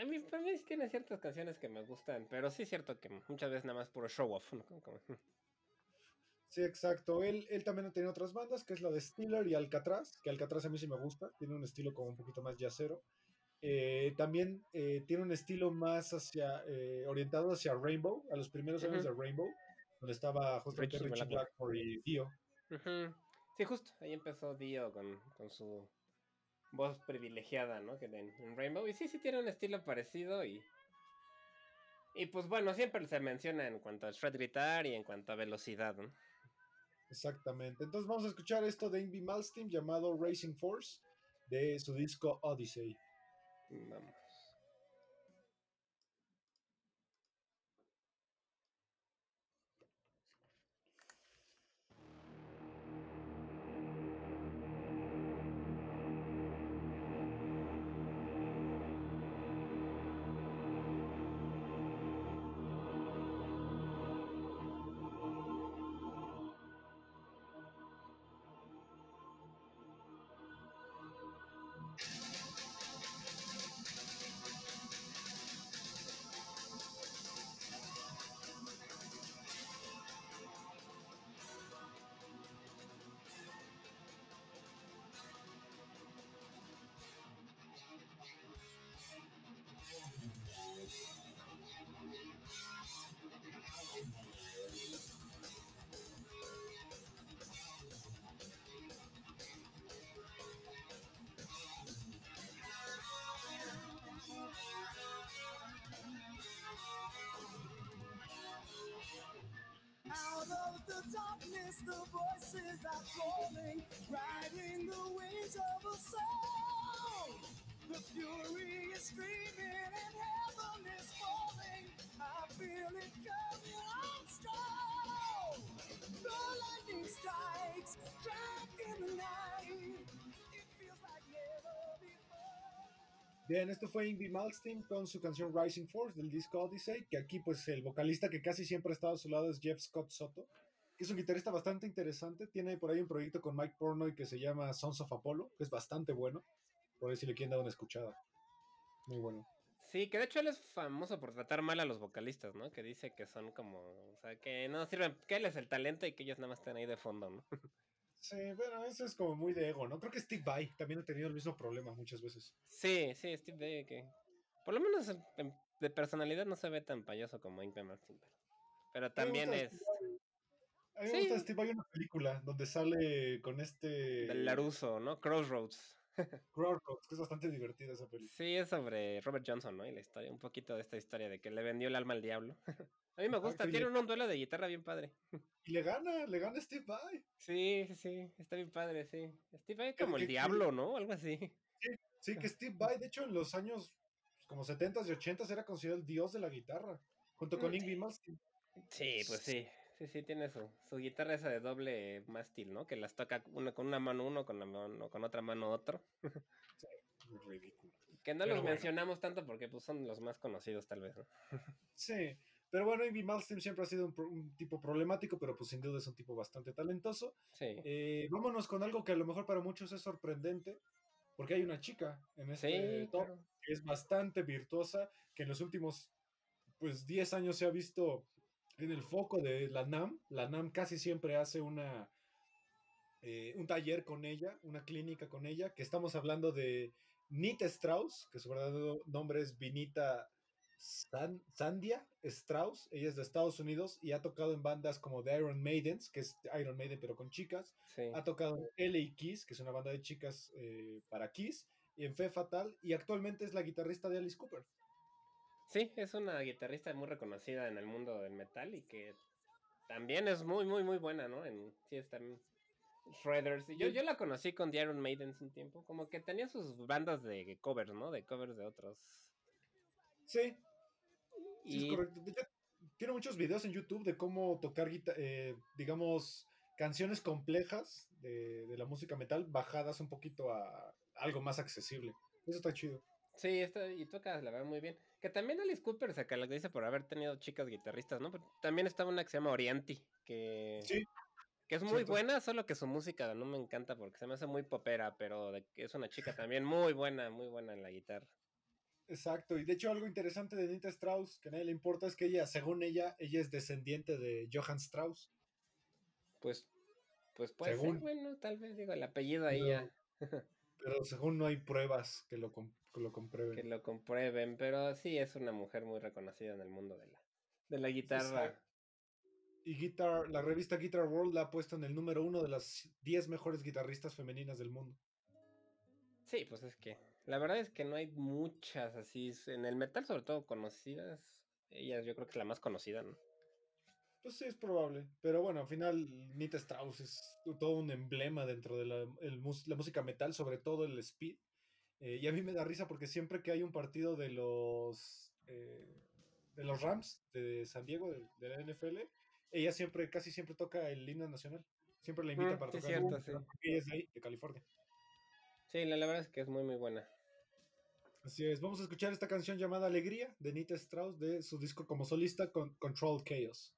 A mí, para mí sí tiene ciertas canciones que me gustan, pero sí es cierto que muchas veces nada más puro show off. Sí, exacto. Él, él también ha tenido otras bandas, que es la de Stiller y Alcatraz, que Alcatraz a mí sí me gusta, tiene un estilo como un poquito más jazzero. Eh, también eh, tiene un estilo más hacia eh, orientado hacia Rainbow, a los primeros años de Rainbow, donde estaba justamente Richie, Blackmore y Dio. Sí, justo, ahí empezó Dio con, con su voz privilegiada, ¿no? Que en, Rainbow. Y sí, sí tiene un estilo parecido y. Y pues bueno, siempre se menciona en cuanto a shred guitar y en cuanto a velocidad, ¿no? Exactamente. Entonces vamos a escuchar esto de Invi Malstein llamado Racing Force de su disco Odyssey. Vamos. Riding the of a. The fury is and heaven is. I feel it. The lightning strikes. It feels like never. Bien, esto fue Ingrid Malmsteen con su canción Rising Force del disco Odyssey, que aquí pues el vocalista que casi siempre ha estado a su lado es Jeff Scott Soto, que es un guitarrista bastante interesante, tiene por ahí un proyecto con Mike Pornoy que se llama Sons of Apollo, que es bastante bueno, por ahí si le quieren dar una escuchada. Muy bueno. Sí, que de hecho él es famoso por tratar mal a los vocalistas, ¿no? Que dice que son como, o sea, que no sirven, que él es el talento y que ellos nada más están ahí de fondo, ¿no? Sí, bueno, eso es como muy de ego, ¿no? Creo que Steve Vai también ha tenido el mismo problema muchas veces. Sí, sí, Steve Vai, que por lo menos de personalidad no se ve tan payaso como Ink Martin, pero también es... A mí me gusta Steve Vai una película donde sale con este... Del Laruso, ¿no? Crossroads. Crossroads, que es bastante divertida esa película. Sí, es sobre Robert Johnson, ¿no? Y la historia, un poquito de esta historia de que le vendió el alma al diablo. A mí me gusta, tiene un duelo de guitarra bien padre. Y le gana, le gana Steve Vai. Sí, sí, sí, está bien padre, sí. Steve Vai como el diablo, ¿no? Algo así. Sí, sí, que Steve Vai, de hecho, en los años pues, como 70s y 80s era considerado el dios de la guitarra, junto con mm. Ingrid Malmsteen. Sí, pues sí. Sí, sí, tiene su, su guitarra esa de doble mástil, ¿no? Que las toca una con una mano uno, con, la mano, con otra mano otro. sí, ridículo. Que no los mencionamos tanto porque pues, son los más conocidos, tal vez, ¿no? sí, pero bueno, Ivy Malmsteen siempre ha sido un, tipo problemático, pero pues sin duda es un tipo bastante talentoso. Sí. Eh, vámonos con algo que a lo mejor para muchos es sorprendente, porque hay una chica en este top que es bastante virtuosa, que en los últimos pues 10 años se ha visto en el foco de la NAM. La NAM casi siempre hace una, eh, un taller con ella, una clínica con ella, que estamos hablando de Nita Strauss, que su verdadero nombre es Vinita Sandia Strauss. Ella es de Estados Unidos y ha tocado en bandas como The Iron Maidens, que es Iron Maiden pero con chicas. Ha tocado en LA Kiss, que es una banda de chicas eh, para Kiss, y en Fe Fatal, y actualmente es la guitarrista de Alice Cooper. Sí, es una guitarrista muy reconocida en el mundo del metal y que también es muy, muy, muy buena, ¿no? En, sí, es también Shredders. Yo, yo la conocí con The Iron Maidens un tiempo, como que tenía sus bandas de covers, ¿no? De covers de otros. Sí. Sí, es correcto. tiene muchos videos en YouTube de cómo tocar, eh, digamos, canciones complejas de, de la música metal bajadas un poquito a algo más accesible. Eso está chido. Sí, está, y toca la verdad muy bien. Que también Alice Cooper se dice por haber tenido chicas guitarristas, ¿no? también estaba una que se llama Orianti, que, sí, que es muy buena, solo que su música no me encanta porque se me hace muy popera, pero es una chica también muy buena, muy buena en la guitarra. Exacto, y de hecho algo interesante de Nita Strauss, que a nadie le importa, es que ella, según ella, ella es descendiente de Johann Strauss. Pues, pues puede ser, bueno, tal vez, digo, el apellido ahí ya. pero según no hay pruebas que lo, que lo comprueben. Que lo comprueben, pero sí es una mujer muy reconocida en el mundo de la, de la guitarra. Y Guitar, la revista Guitar World la ha puesto en el número uno de las 10 mejores guitarristas femeninas del mundo. Sí, pues es que la verdad es que no hay muchas así, en el metal sobre todo conocidas. Ella yo creo que es la más conocida, ¿no? Pues sí, es probable. Pero bueno, al final Nita Strauss es todo un emblema dentro de la, la música metal, sobre todo el speed. Eh, y a mí me da risa porque siempre que hay un partido de los eh, de los Rams de San Diego, de, la NFL, ella siempre, casi siempre toca el himno nacional. Siempre la invita mm, para tocar. Cierto, sí. Ella es de ahí, de California. Sí, la, verdad es que es muy, muy buena. Así es, vamos a escuchar esta canción llamada Alegría de Nita Strauss de su disco como solista con Control Chaos.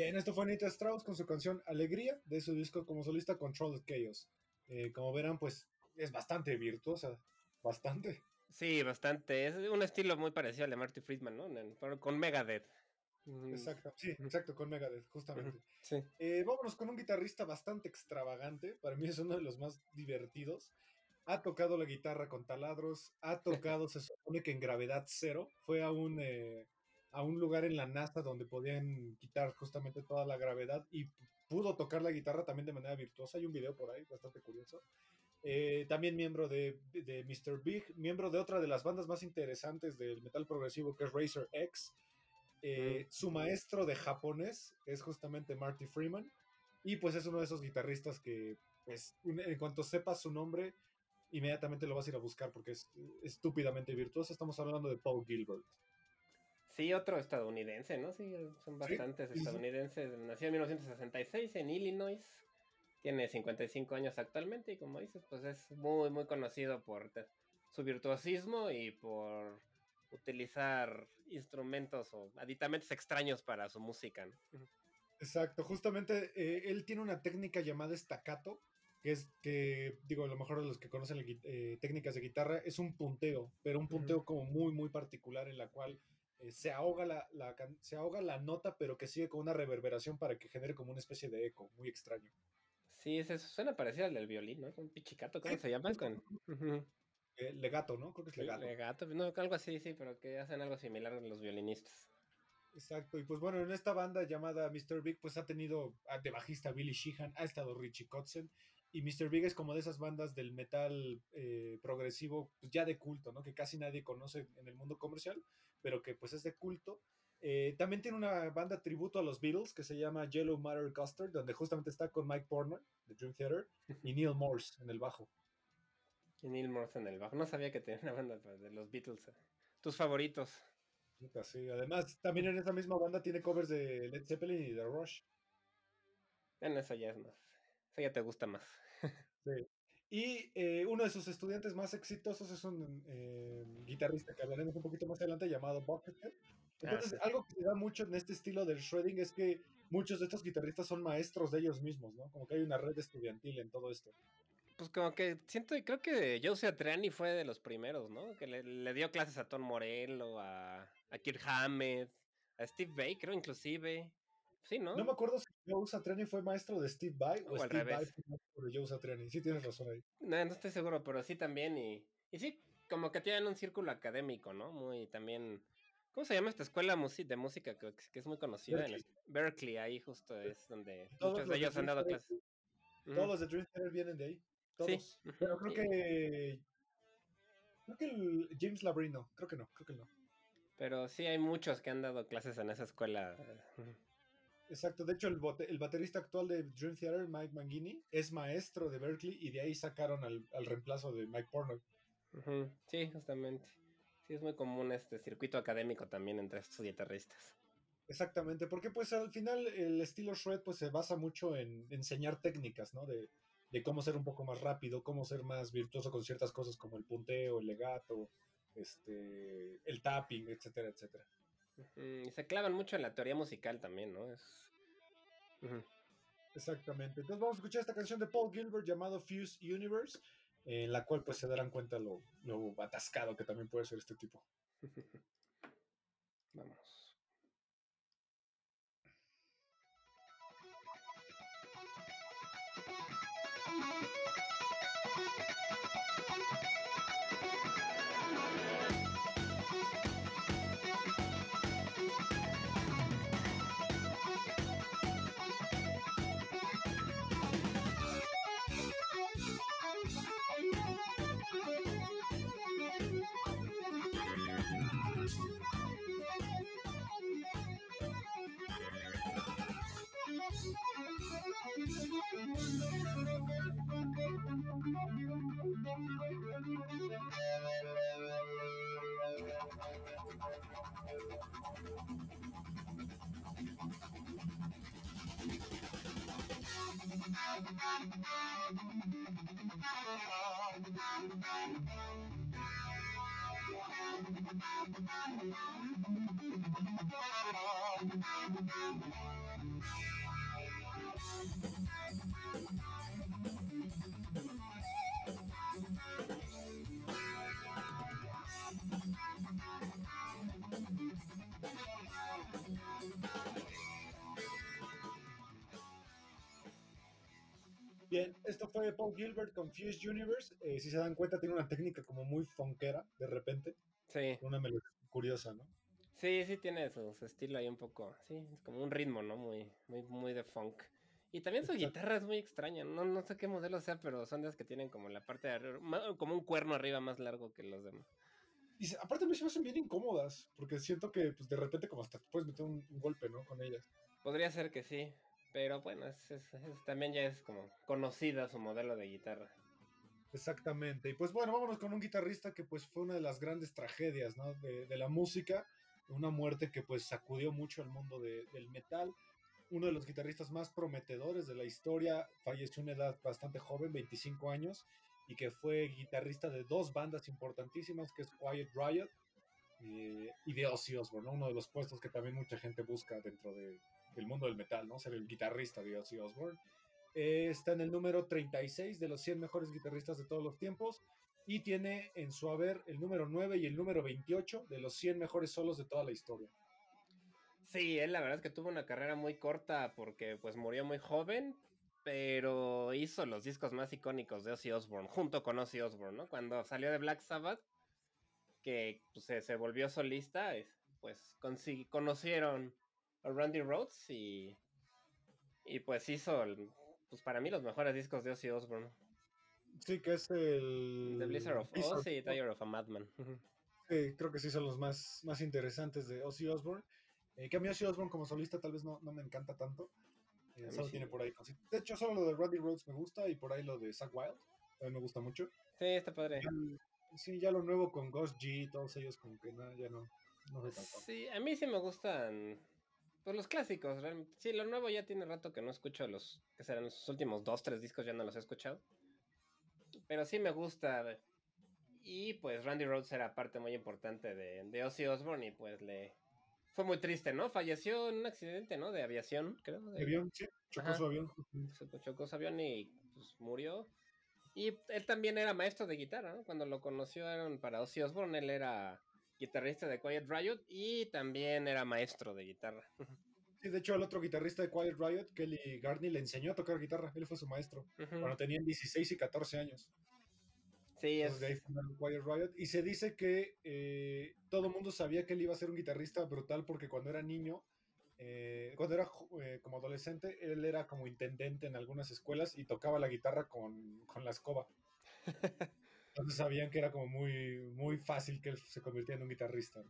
Bien, esto fue Anita Strauss con su canción Alegría de su disco como solista Controlled Chaos. Eh, como verán, pues es bastante virtuosa, bastante. Sí, bastante. Es un estilo muy parecido al de Marty Friedman, ¿no? Pero con Megadeth. Exacto, sí, exacto, con Megadeth, justamente. Sí. Eh, vámonos con un guitarrista bastante extravagante. Para mí es uno de los más divertidos. Ha tocado la guitarra con taladros, ha tocado, se supone que en gravedad cero. Fue a un, eh, a un lugar en la NASA donde podían quitar justamente toda la gravedad y pudo tocar la guitarra también de manera virtuosa. Hay un video por ahí bastante curioso. Eh, también miembro de, de, Mr. Big, miembro de otra de las bandas más interesantes del metal progresivo que es Razer X. Eh, su maestro de japonés es justamente Marty Freeman. Y pues es uno de esos guitarristas que, pues, en cuanto sepas su nombre, inmediatamente lo vas a ir a buscar porque es estúpidamente virtuoso. Estamos hablando de Paul Gilbert. Sí, otro estadounidense, ¿no? Sí, son bastantes estadounidenses. Nació en 1966 en Illinois. Tiene 55 años actualmente y como dices, pues es muy, muy conocido por su virtuosismo y por utilizar instrumentos o aditamentos extraños para su música. Exacto, justamente eh, él tiene una técnica llamada staccato, que es que, digo, a lo mejor los que conocen eh, técnicas de guitarra, es un punteo, pero un punteo como muy, muy particular en la cual eh, se, ahoga la, se ahoga la nota, pero que sigue con una reverberación para que genere como una especie de eco, muy extraño. Sí, eso suena parecido al del violín, ¿no? Un pichicato, ¿cómo se llama? Eh, legato, ¿no? Creo que es legato. legato, no, algo así, sí, pero que hacen algo similar los violinistas. Exacto, y pues bueno, en esta banda llamada Mr. Big, pues ha tenido de bajista Billy Sheehan, ha estado Richie Kotzen, y Mr. Big es como de esas bandas del metal eh, progresivo, pues ya de culto, ¿no? Que casi nadie conoce en el mundo comercial, pero que pues es de culto. Eh, también tiene una banda tributo a los Beatles que se llama Yellow Matter Custard, donde justamente está con Mike Portnoy de Dream Theater y Neil Morse en el bajo. Y Neil Morse en el bajo. No sabía que tenía una banda de los Beatles. Eh. Tus favoritos. Sí, además también en esa misma banda tiene covers de Led Zeppelin y The Rush. Bueno, eso ya es más. Eso ya te gusta más. sí. Y eh, uno de sus estudiantes más exitosos es un guitarrista que hablaremos un poquito más adelante llamado Buckethead Ah, Entonces, algo que se da mucho en este estilo del shredding es que muchos de estos guitarristas son maestros de ellos mismos, ¿no? Como que hay una red estudiantil en todo esto. Pues como que siento, y creo que Josie Atriani fue de los primeros, ¿no? Que le, dio clases a Tom Morello, a, a Kirk Hammett, a Steve Vai, creo inclusive. Sí, ¿no? No me acuerdo si Joe Satriani fue maestro de Steve Vai o, Steve Vai fue maestro de Joe Satriani. Sí, tienes razón ahí. No, no estoy seguro, pero sí también. Y, y sí, como que tienen un círculo académico, ¿no? Muy también ¿Cómo se llama esta escuela de música que, es muy conocida? En Berkeley, ahí justo es donde muchos de ellos han dado clases. Todos los de Dream Theater vienen de ahí. Todos. Pero creo que. Creo que el James Labrino. Creo que no, creo que no. Pero sí hay muchos que han dado clases en esa escuela. Exacto, de hecho el, el baterista actual de Dream Theater, Mike Mangini, es maestro de Berkeley y de ahí sacaron al, al reemplazo de Mike Pornoy. Sí, justamente es muy común este circuito académico también entre estos guitarristas. Exactamente, porque pues al final el estilo shred pues se basa mucho en enseñar técnicas, ¿no? De, cómo ser un poco más rápido, cómo ser más virtuoso con ciertas cosas como el punteo, el legato, este, el tapping, etcétera, etcétera. Y se clavan mucho en la teoría musical también, ¿no? Es... Exactamente. Entonces vamos a escuchar esta canción de Paul Gilbert llamado Fuse Universe en la cual pues se darán cuenta lo, lo atascado que también puede ser este tipo. Vamos. Thank you. Fue Paul Gilbert con Fuse Universe. Eh, si se dan cuenta, tiene una técnica como muy funkera, de repente. Sí. Una melodía curiosa, ¿no? Sí, sí tiene su, estilo ahí un poco, sí, es como un ritmo, ¿no? Muy, muy, muy de funk. Y también su guitarra es muy extraña, no, no sé qué modelo sea, pero son de las que tienen como la parte de arriba, como un cuerno arriba más largo que los demás. Y aparte mí se me hacen bien incómodas, porque siento que pues, de repente como hasta puedes meter un, golpe, ¿no? Con ellas. Podría ser que sí, pero bueno, también ya es como conocida su modelo de guitarra. Exactamente. Y pues bueno, vámonos con un guitarrista que pues fue una de las grandes tragedias, ¿no? De, de la música, una muerte que pues sacudió mucho al mundo de, del metal. Uno de los guitarristas más prometedores de la historia, falleció a una edad bastante joven, 25 años, y que fue guitarrista de dos bandas importantísimas, que es Quiet Riot eh, y de Ozzy Osbourne, ¿no? uno de los puestos que también mucha gente busca dentro de, del mundo del metal, ¿no? Ser el guitarrista de Ozzy Osbourne. Eh, está en el número 36 de los 100 mejores guitarristas de todos los tiempos y tiene en su haber el número 9 y el número 28 de los 100 mejores solos de toda la historia. Sí, él la verdad es que tuvo una carrera muy corta porque pues murió muy joven, pero hizo los discos más icónicos de Ozzy Osbourne, junto con Ozzy Osbourne, ¿no? Cuando salió de Black Sabbath, que pues, se, volvió solista, pues conocieron a Randy Rhodes y, y pues hizo, pues para mí los mejores discos de Ozzy Osbourne. Sí, que es el... The Blizzard of Oz y Tire of a Madman. Sí, creo que sí son los más, más interesantes de Ozzy Osbourne. Eh, que a mí Ozzy Osbourne como solista tal vez no, no me encanta tanto. Eh, solo tiene por ahí De hecho, solo lo de Randy Rhodes me gusta y por ahí lo de Zack Wild también me gusta mucho. Sí, está padre. sí, ya lo nuevo con Ghost G, todos ellos como que no, ya no, no Sí, a mí sí me gustan pues los clásicos, realmente. Sí, lo nuevo ya tiene rato que no escucho los que serán los últimos dos, tres discos, ya no los he escuchado. Pero sí me gusta. Y pues Randy Rhodes era parte muy importante de, de Ozzy Osbourne y pues le... Fue muy triste, ¿no? Falleció en un accidente, ¿no? De aviación, creo. De avión, sí. Chocó su avión. Chocó su avión y pues murió. Y él también era maestro de guitarra, ¿no? Cuando lo conocieron para Ozzy Osbourne, él era guitarrista de Quiet Riot y también era maestro de guitarra. Sí, de hecho, el otro guitarrista de Quiet Riot, Kelly Garney, le enseñó a tocar guitarra. Él fue su maestro cuando tenían 16 y 14 años. Sí, es. Quiet Riot. Y se dice que eh, todo el mundo sabía que él iba a ser un guitarrista brutal porque cuando era niño, eh, cuando era eh, como adolescente, él era como intendente en algunas escuelas y tocaba la guitarra con, con la escoba. Entonces sabían que era como muy, muy fácil que él se convirtiera en un guitarrista.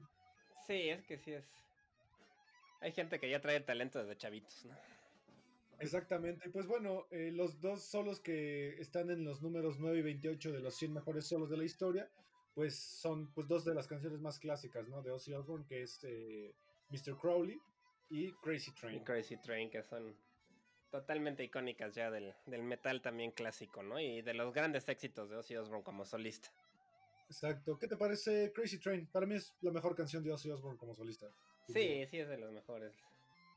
Sí, es que sí es hay gente que ya trae el talento desde chavitos, ¿no? Exactamente. Pues bueno, eh, los dos solos que están en los números 9 y 28 de los 100 mejores solos de la historia, pues son pues dos de las canciones más clásicas, ¿no? De Ozzy Osbourne, que es eh, Mr. Crowley y Crazy Train. Y Crazy Train, que son totalmente icónicas ya del, del metal también clásico, ¿no? Y de los grandes éxitos de Ozzy Osbourne como solista. Exacto. ¿Qué te parece Crazy Train? Para mí es la mejor canción de Ozzy Osbourne como solista. Sí, sí, es de los mejores.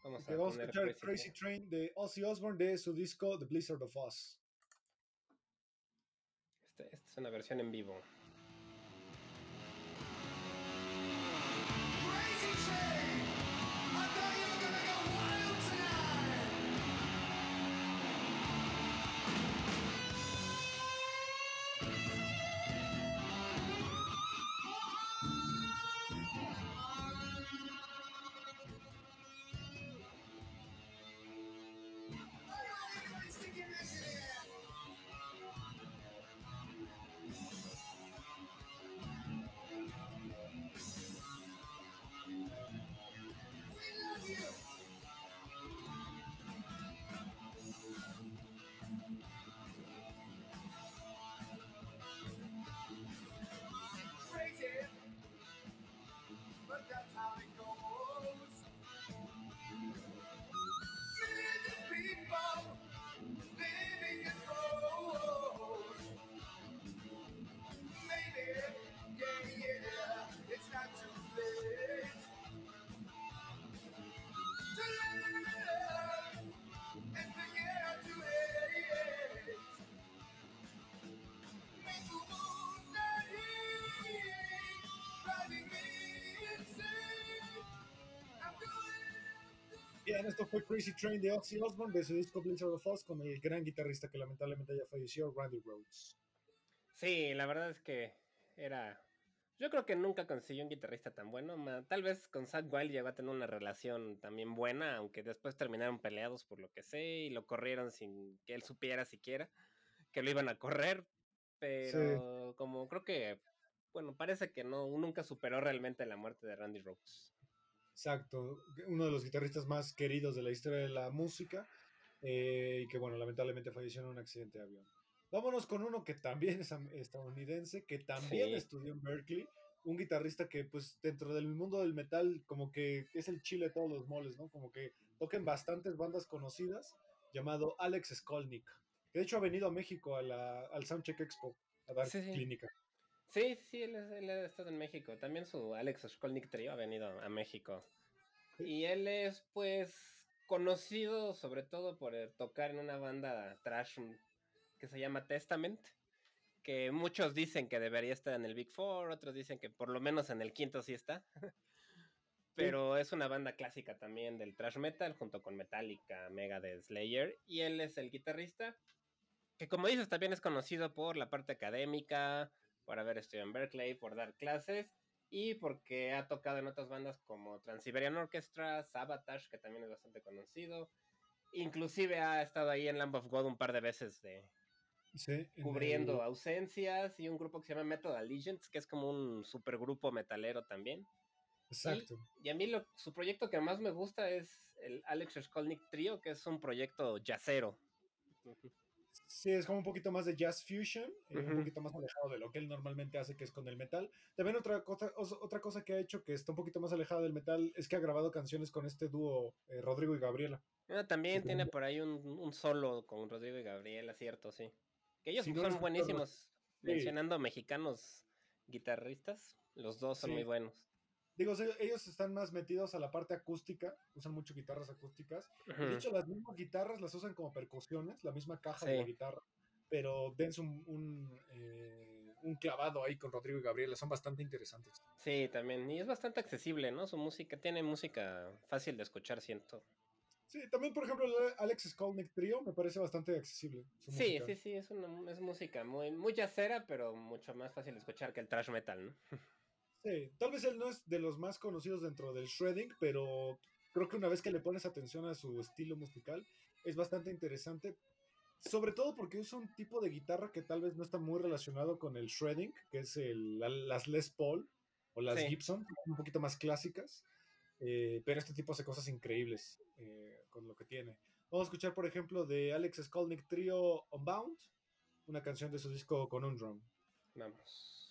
Vamos, a, vamos a, escuchar Crazy, Train de Ozzy Osbourne de su disco The Blizzard of Oz. Esta este es una versión en vivo. Esto fue Crazy Train de Ozzy Osbourne de su disco Blizzard of Oz con el gran guitarrista que lamentablemente ya falleció, Randy Rhodes. Sí, la verdad es que era. Yo creo que nunca consiguió un guitarrista tan bueno. Tal vez con Zach Wild llegó a tener una relación también buena, aunque después terminaron peleados por lo que sé y lo corrieron sin que él supiera siquiera que lo iban a correr. Pero como creo que, bueno, parece que no, nunca superó realmente la muerte de Randy Rhodes. Exacto, uno de los guitarristas más queridos de la historia de la música eh, y que bueno, lamentablemente falleció en un accidente de avión. Vámonos con uno que también es estadounidense, que también estudió en Berkeley, un guitarrista que pues dentro del mundo del metal como que es el chile de todos los moles, ¿no? Como que toquen bastantes bandas conocidas, llamado Alex Skolnick, que de hecho ha venido a México a la, al Soundcheck Expo a dar clínica. Sí, sí, él, ha estado en México. También su Alex Skolnick Trio ha venido a México. Y él es, pues, conocido sobre todo por eh, tocar en una banda trash que se llama Testament. Que muchos dicen que debería estar en el Big Four, otros dicen que por lo menos en el quinto sí está. Pero es una banda clásica también del thrash metal, junto con Metallica, Megadeth, Slayer. Y él es el guitarrista, que como dices, también es conocido por la parte académica, por haber estudiado en Berkeley, por dar clases y porque ha tocado en otras bandas como Transiberian Orchestra, Sabotage, que también es bastante conocido. Inclusive ha estado ahí en Lamb of God un par de veces de cubriendo ausencias y un grupo que se llama Metal Allegiance, que es como un supergrupo metalero también. Exacto. Y, a mí lo, su proyecto que más me gusta es el Alex Skolnick Trio, que es un proyecto jazzero. Sí, es como un poquito más de jazz fusion, eh, un poquito más alejado de lo que él normalmente hace, que es con el metal. También otra cosa, otra cosa que ha hecho que está un poquito más alejado del metal es que ha grabado canciones con este dúo eh, Rodrigo y Gabriela. Ah, también tiene por ahí un, solo con Rodrigo y Gabriela, cierto, sí. Que ellos son buenísimos. Mencionando mexicanos guitarristas, los dos son muy buenos. Digo, ellos están más metidos a la parte acústica, usan mucho guitarras acústicas. De hecho, las mismas guitarras las usan como percusiones, la misma caja de la guitarra, pero dense un, eh, un, clavado ahí con Rodrigo y Gabriela, son bastante interesantes. Sí, también, y es bastante accesible, ¿no? Su música, tiene música fácil de escuchar, siento. Sí, también, por ejemplo, Alex Skolnick Trio me parece bastante accesible. Sí, sí, sí, es, una, es música muy, muy yacera, pero mucho más fácil de escuchar que el thrash metal, ¿no? Sí, tal vez él no es de los más conocidos dentro del shredding, pero creo que una vez que le pones atención a su estilo musical, es bastante interesante. Sobre todo porque usa un tipo de guitarra que tal vez no está muy relacionado con el shredding, que es el, las Les Paul o las Gibson, un poquito más clásicas. Eh, pero este tipo hace cosas increíbles eh, con lo que tiene. Vamos a escuchar, por ejemplo, de Alex Skolnick Trio Unbound, una canción de su disco con un drum. Vamos.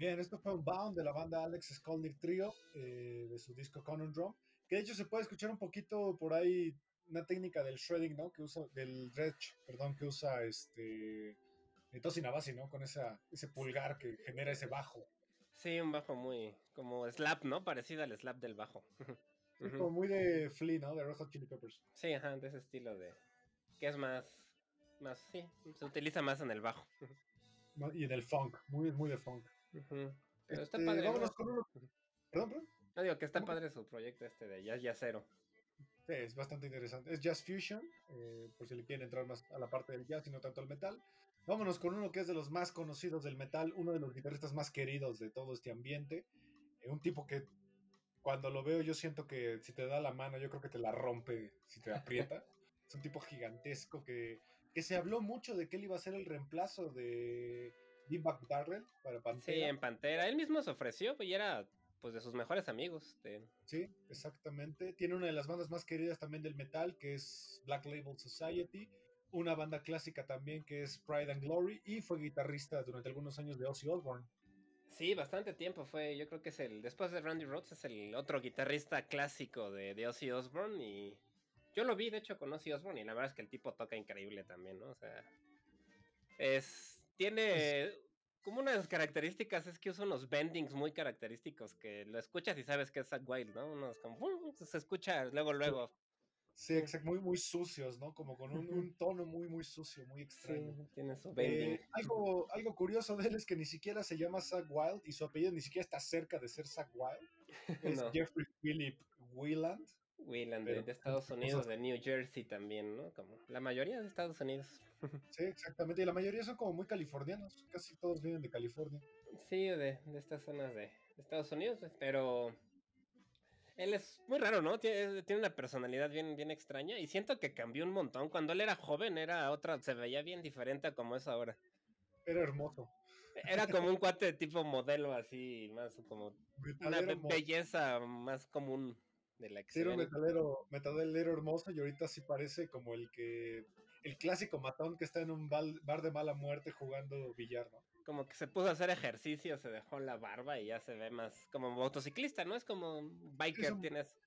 Bien, esto fue un bound de la banda Alex Skolnick Trio, eh, de su disco Conan Drum, que de hecho se puede escuchar un poquito por ahí una técnica del shredding, ¿no? Que usa, del dredge, perdón, que usa este Tosin Abasi, ¿no? Con esa, ese pulgar que genera ese bajo. Sí, un bajo muy, como slap, ¿no? Parecido al slap del bajo. Como muy de Flea, ¿no? De Red Hot Chili Peppers. Sí, ajá, de ese estilo de, que es más, más, sí, se utiliza más en el bajo. Y en el funk, muy, muy de funk. Pero está este, padre. Vámonos con uno. Perdón, perdón. No digo que está padre su proyecto este de Jazz Jazzero. Sí, es bastante interesante. Es Jazz Fusion, eh, por si le quieren entrar más a la parte del jazz y no tanto al metal. Vámonos con uno que es de los más conocidos del metal, uno de los guitarristas más queridos de todo este ambiente. Eh, un tipo que cuando lo veo yo siento que si te da la mano yo creo que te la rompe si te aprieta. es un tipo gigantesco que, que se habló mucho de que él iba a ser el reemplazo de Dean Darrell para Pantera. Sí, en Pantera. Él mismo se ofreció y era pues de sus mejores amigos. Sí, exactamente. Tiene una de las bandas más queridas también del metal, que es Black Label Society. Una banda clásica también que es Pride and Glory. Y fue guitarrista durante algunos años de Ozzy Osbourne. Sí, bastante tiempo fue. Yo creo que es el. Después de Randy Rhodes, es el otro guitarrista clásico de, de Ozzy Osbourne. Y yo lo vi, de hecho, con Ozzy Osbourne. Y la verdad es que el tipo toca increíble también, ¿no? O sea. Es. Tiene como una de las características es que usa unos bendings muy característicos que lo escuchas y sabes que es Zack Wild, ¿no? Unos como se escucha luego luego. Sí, exacto, muy muy sucios, ¿no? Como con un, tono muy muy sucio, muy extraño. Sí, tiene su bending. Eh, algo, algo curioso de él es que ni siquiera se llama Zack Wild y su apellido ni siquiera está cerca de ser Zack Wild. Es Jeffrey Philip Wieland. Wieland, de, Estados Unidos, de New Jersey también, ¿no? Como la mayoría de Estados Unidos. Sí, exactamente. Y la mayoría son como muy californianos. Casi todos vienen de California. Sí, de, de estas zonas de, Estados Unidos. Pero él es muy raro, ¿no? Tiene, tiene, una personalidad bien, bien extraña. Y siento que cambió un montón. Cuando él era joven, era otra. Se veía bien diferente a como es ahora. Era hermoso. Era como un cuate de tipo modelo, así, más como. una belleza más común de la que Era un metalero, metalero hermoso y ahorita sí parece como el que el clásico matón que está en un bar de mala muerte jugando billar, ¿no? Como que se puso a hacer ejercicio, se dejó la barba y ya se ve más como motociclista, ¿no? Es como biker, tienes...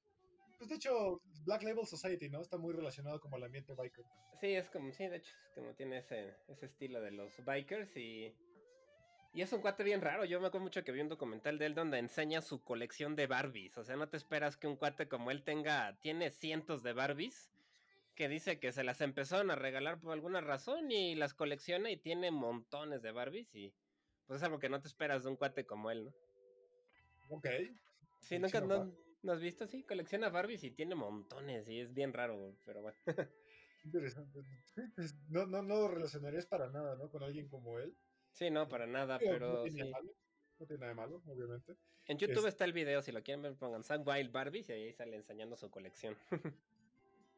Pues de hecho, Black Label Society, ¿no? Está muy relacionado como el ambiente biker. Sí, es como, sí, de hecho, es como tiene ese, ese estilo de los bikers y... Y es un cuate bien raro. Yo me acuerdo mucho que vi un documental de él donde enseña su colección de Barbies. O sea, no te esperas que un cuate como él tenga, tiene cientos de Barbies que dice que se las empezaron a regalar por alguna razón y las colecciona y tiene montones de Barbies y pues es algo que no te esperas de un cuate como él, ¿no? Ok. Sí, nunca no, has visto, sí, colecciona Barbies y tiene montones y es bien raro, pero bueno. Interesante. Pues, no, no, no relacionarías para nada, ¿no? Con alguien como él. Sí, no, para nada, pero... No tiene, no tiene nada de malo, obviamente. En YouTube está el video, si lo quieren ver, pongan Sam Wild Barbies y ahí sale enseñando su colección.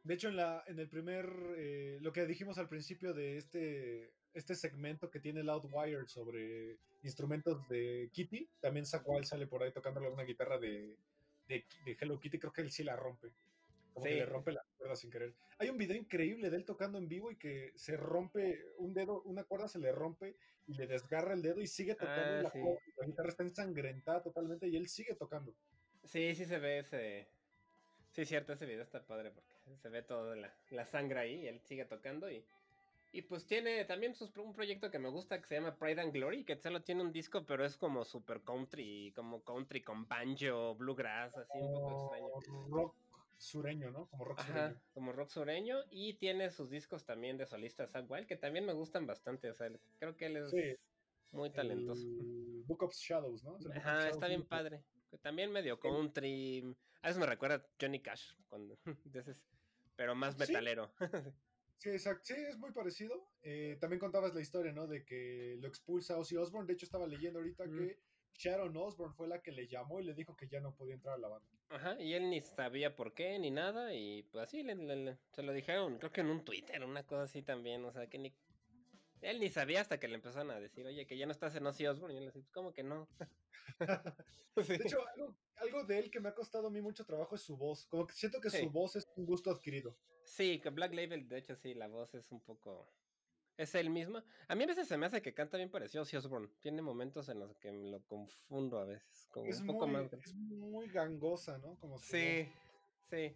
De hecho, en, la, en el primer, eh, lo que dijimos al principio de este, este segmento que tiene Loudwire sobre instrumentos de Kitty, también Wild sale por ahí tocándole una guitarra de, de, Hello Kitty, creo que él sí la rompe. Como que le rompe la cuerda sin querer. Hay un video increíble de él tocando en vivo y que se rompe un dedo, una cuerda se le rompe y le desgarra el dedo y sigue tocando. la, ah, la guitarra está ensangrentada totalmente y él sigue tocando. Sí, sí se ve ese. Sí, cierto, ese video está padre porque se ve toda la, sangre ahí y él sigue tocando y, y pues tiene también un proyecto que me gusta que se llama Pride and Glory, que solo tiene un disco, pero es como super country, como country con banjo, bluegrass, así un poco extraño. Rock sureño, ¿no? Como rock sureño. Como rock sureño y tiene sus discos también de solista Zach Wild, que también me gustan bastante, o sea, creo que él es muy talentoso. Book of Shadows, ¿no? Ajá, está bien padre. También medio country. A veces me recuerda a Johnny Cash, cuando, entonces, pero más metalero. Sí, exacto. Sí, es muy parecido. Eh, también contabas la historia, ¿no? De que lo expulsa Ozzy Osbourne. De hecho, estaba leyendo ahorita que Sharon Osbourne fue la que le llamó y le dijo que ya no podía entrar a la banda. Ajá, y él ni sabía por qué ni nada. Y pues así se lo dijeron, creo que en un Twitter, una cosa así también. O sea, que ni. Él ni sabía hasta que le empezaron a decir, oye, que ya no estás en Ozzy Osbourne. Y él le dice, ¿cómo que no? De hecho, algo, de él que me ha costado a mí mucho trabajo es su voz. Como que siento que su voz es un gusto adquirido. Sí, que Black Label, de hecho, sí, la voz es un poco. Es el mismo. A mí a veces se me hace que canta bien parecido a Osbourne. Tiene momentos en los que me lo confundo a veces. Como es, un poco muy, es muy gangosa, ¿no? Como sí, sí.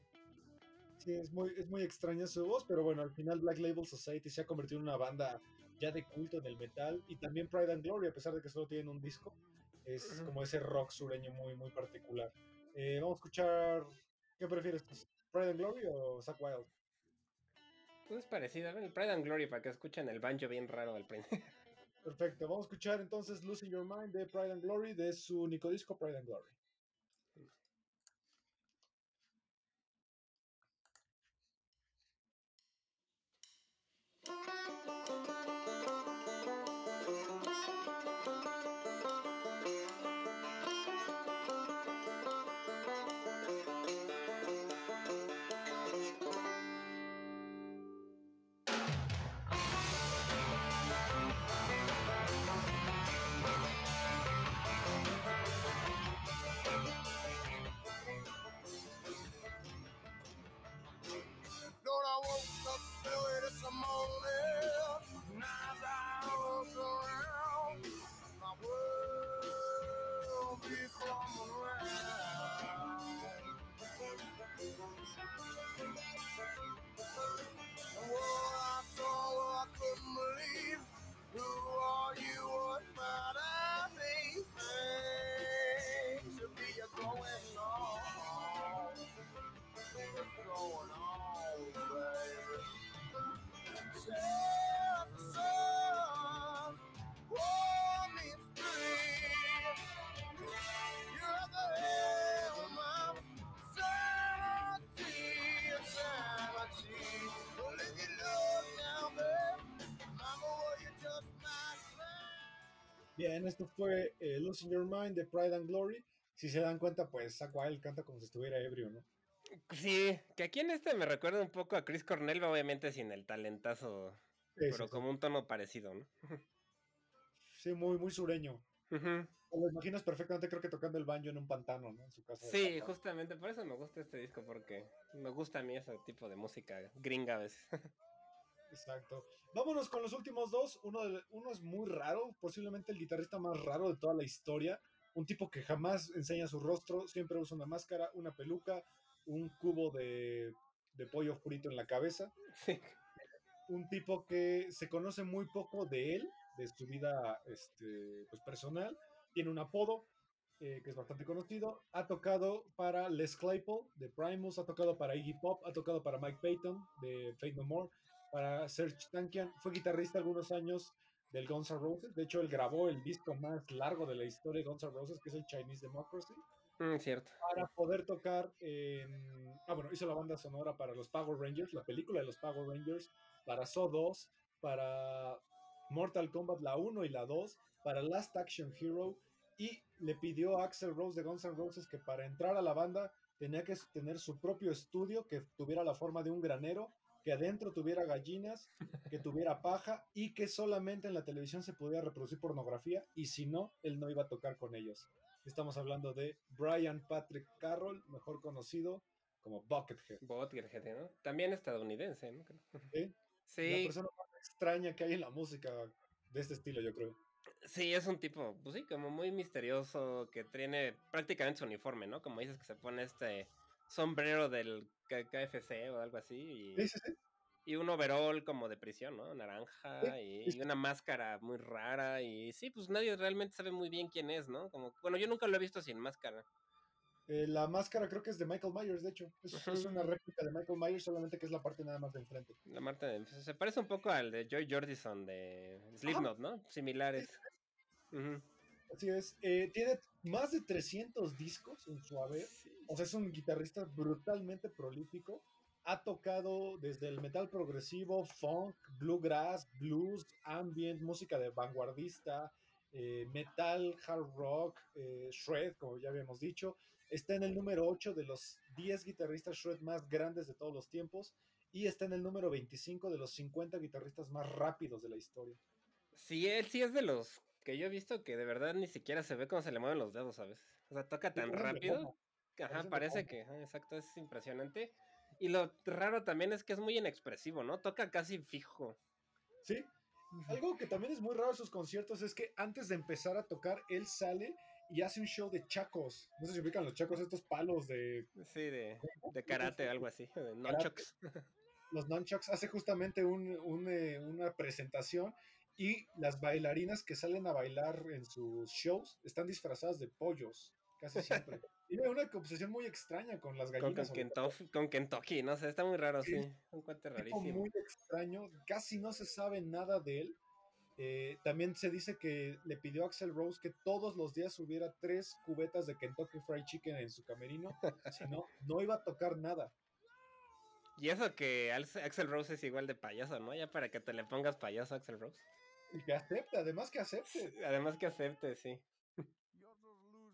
Sí, es muy, es muy extraña su voz, pero bueno, al final Black Label Society se ha convertido en una banda ya de culto en el metal y también Pride and Glory, a pesar de que solo tienen un disco, es como ese rock sureño muy, muy particular. Eh, vamos a escuchar, ¿qué prefieres? ¿Pride and Glory o Zack Wild? Es parecido, el Pride and Glory para que escuchen el banjo bien raro al principio. Perfecto, vamos a escuchar entonces Losing Your Mind de Pride and Glory de su único disco Pride and Glory. Esto fue eh, Losing Your Mind de Pride and Glory. Si se dan cuenta, pues Aquael canta como si estuviera ebrio, ¿no? Sí, que aquí en este me recuerda un poco a Chris Cornell, obviamente sin el talentazo, pero como un tono parecido, ¿no? Sí, muy, muy sureño. Lo imaginas perfectamente, creo que tocando el banjo en un pantano, ¿no? En su casa. Sí, justamente, por eso me gusta este disco, porque me gusta a mí ese tipo de música gringa a veces. Exacto. Vámonos con los últimos dos. Uno, uno es muy raro, posiblemente el guitarrista más raro de toda la historia. Un tipo que jamás enseña su rostro, siempre usa una máscara, una peluca, un cubo de, pollo frito en la cabeza. Un tipo que se conoce muy poco de él, de su vida este, pues, personal. Tiene un apodo, eh, que es bastante conocido. Ha tocado para Les Claypool de Primus, ha tocado para Iggy Pop, ha tocado para Mike Payton de Fate No More, para Serge Tankian. Fue guitarrista algunos años del Guns N' Roses. De hecho, él grabó el disco más largo de la historia de Guns N' Roses, que es el Chinese Democracy. Mm, cierto. Para poder tocar en. Ah, bueno, hizo la banda sonora para los Power Rangers, la película de los Power Rangers, para So 2, para Mortal Kombat la 1 y la 2, para Last Action Hero. Y le pidió a Axel Rose de Guns N' Roses que para entrar a la banda tenía que tener su propio estudio que tuviera la forma de un granero que adentro tuviera gallinas, que tuviera paja y que solamente en la televisión se podía reproducir pornografía y si no, él no iba a tocar con ellos. Estamos hablando de Brian Patrick Carroll, mejor conocido como Buckethead. Buckethead, ¿no? También estadounidense, ¿no? Sí. sí. La persona más extraña que hay en la música de este estilo, yo creo. Sí, es un tipo, pues sí, como muy misterioso, que tiene prácticamente su uniforme, ¿no? Como dices que se pone este sombrero del KFC o algo así. Y, y un overall como de prisión, ¿no? Naranja y, una máscara muy rara. Y sí, pues nadie realmente sabe muy bien quién es, ¿no? Como, bueno, yo nunca lo he visto sin máscara. Eh, la máscara creo que es de Michael Myers, de hecho. Es, una réplica de Michael Myers, solamente que es la parte nada más de enfrente. La parte de Se parece un poco al de Joy Jordison de Slipknot, ¿no? Similares. Así es. Eh, tiene más de 300 discos en su haber. O sea, es un guitarrista brutalmente prolífico. Ha tocado desde el metal progresivo, funk, bluegrass, blues, ambient, música de vanguardista, eh, metal, hard rock, eh, shred, como ya habíamos dicho. Está en el número 8 de los 10 guitarristas shred más grandes de todos los tiempos y está en el número 25 de los 50 guitarristas más rápidos de la historia. Sí, él sí es de los que yo he visto que de verdad ni siquiera se ve cómo se le mueven los dedos, ¿sabes? O sea, toca tan rápido. Ajá, parece que, exacto, es impresionante. Y lo raro también es que es muy inexpresivo, ¿no? Toca casi fijo. Sí. Algo que también es muy raro en sus conciertos es que antes de empezar a tocar, él sale y hace un show de chacos. No sé si ubican los chacos, estos palos de. Sí, de, de karate o algo así, de nunchucks. Los nunchucks hace justamente un, eh, una presentación y las bailarinas que salen a bailar en sus shows están disfrazadas de pollos. casi siempre. Tiene una obsesión muy extraña con las gallinas. Con, Kentucky, con Kentucky, no sé, está muy raro, sí. Un cuate rarísimo. Muy extraño, casi no se sabe nada de él. Eh, también se dice que le pidió a Axel Rose que todos los días hubiera tres cubetas de Kentucky Fried Chicken en su camerino, si no, no iba a tocar nada. Y eso que Axel Rose es igual de payaso, ¿no? Ya para que te le pongas payaso a Axel Rose. Y que acepte, además que acepte. Además que acepte, sí.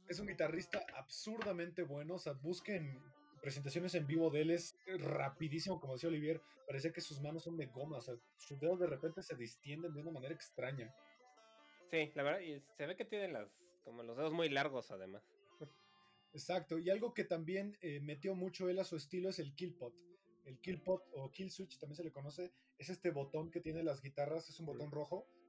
Es un guitarrista absurdamente bueno, o sea, busquen presentaciones en vivo de él, es rapidísimo, como decía Olivier, parece que sus manos son de goma, o sea, sus dedos de repente se distienden de una manera extraña. Sí, la verdad, y se ve que tiene las, como los dedos muy largos además. Exacto, y algo que también eh, metió mucho él a su estilo es el kill pot. El kill pot o kill switch también se le conoce, es este botón que tiene las guitarras, es un botón rojo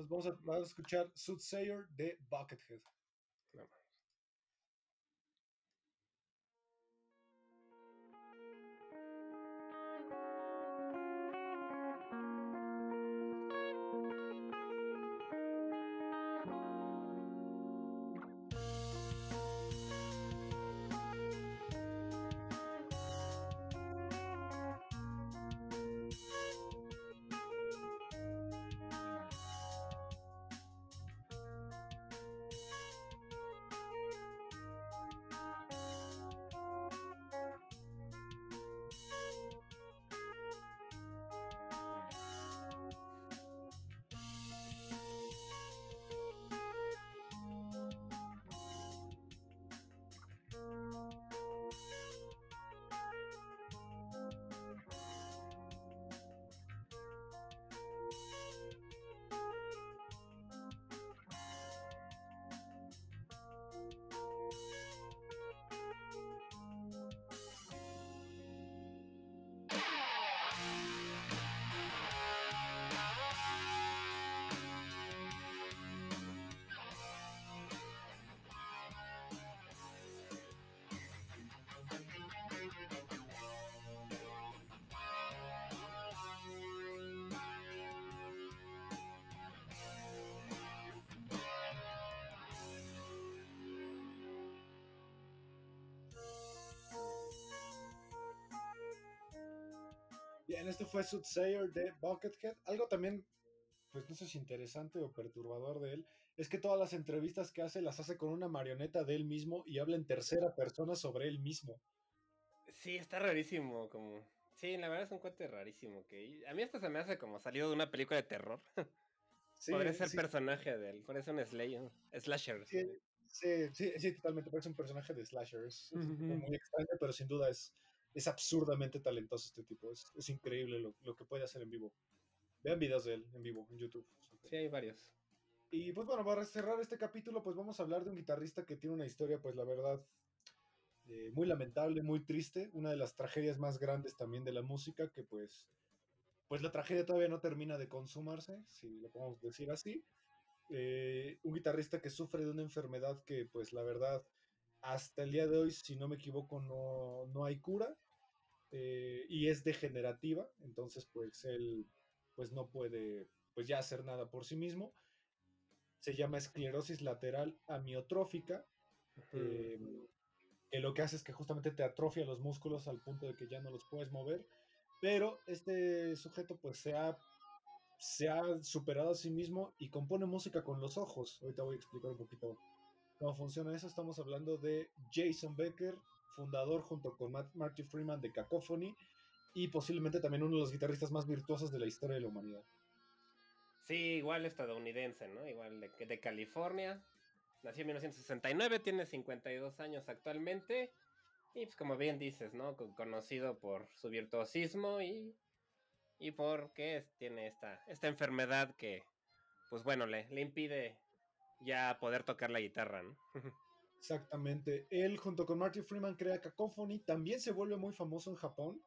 Entonces vamos a, vamos a escuchar Soothsayer de Buckethead. Bien, este fue Soothsayer de Buckethead. Algo también, pues no sé si interesante o perturbador de él, es que todas las entrevistas que hace las hace con una marioneta de él mismo y habla en tercera persona sobre él mismo. Sí, está rarísimo, como... Sí, la verdad es un cuate rarísimo, que a mí esto se me hace como salido de una película de terror. Sí, podría ser personaje de él, parece un slayer, slasher. Sí, sí, sí, totalmente, parece un personaje de slasher. Es, muy extraño, pero sin duda es, es absurdamente talentoso este tipo. Es, es increíble lo, lo, que puede hacer en vivo. Vean videos de él en vivo en YouTube. Sí, hay varios. Y pues bueno, para cerrar este capítulo, pues vamos a hablar de un guitarrista que tiene una historia, pues la verdad, eh, muy lamentable, muy triste. Una de las tragedias más grandes también de la música, que pues, pues la tragedia todavía no termina de consumarse, si lo podemos decir así. Eh, un guitarrista que sufre de una enfermedad que pues la verdad hasta el día de hoy, si no me equivoco, no, no hay cura eh, y es degenerativa, entonces pues él pues no puede pues ya hacer nada por sí mismo. Se llama esclerosis lateral amiotrófica, eh, que lo que hace es que justamente te atrofia los músculos al punto de que ya no los puedes mover, pero este sujeto pues se ha, se ha superado a sí mismo y compone música con los ojos. Ahorita voy a explicar un poquito cómo funciona eso. Estamos hablando de Jason Becker, fundador junto con Marty Freeman de Cacophony y posiblemente también uno de los guitarristas más virtuosos de la historia de la humanidad. Sí, igual estadounidense, ¿no? Igual de, de California. Nació en 1969, tiene 52 años actualmente. Y pues como bien dices, ¿no? Conocido por su virtuosismo y, y porque tiene esta, esta enfermedad que, pues bueno, le, le impide ya poder tocar la guitarra, ¿no? Exactamente. Él junto con Marty Freeman crea Cacophony, también se vuelve muy famoso en Japón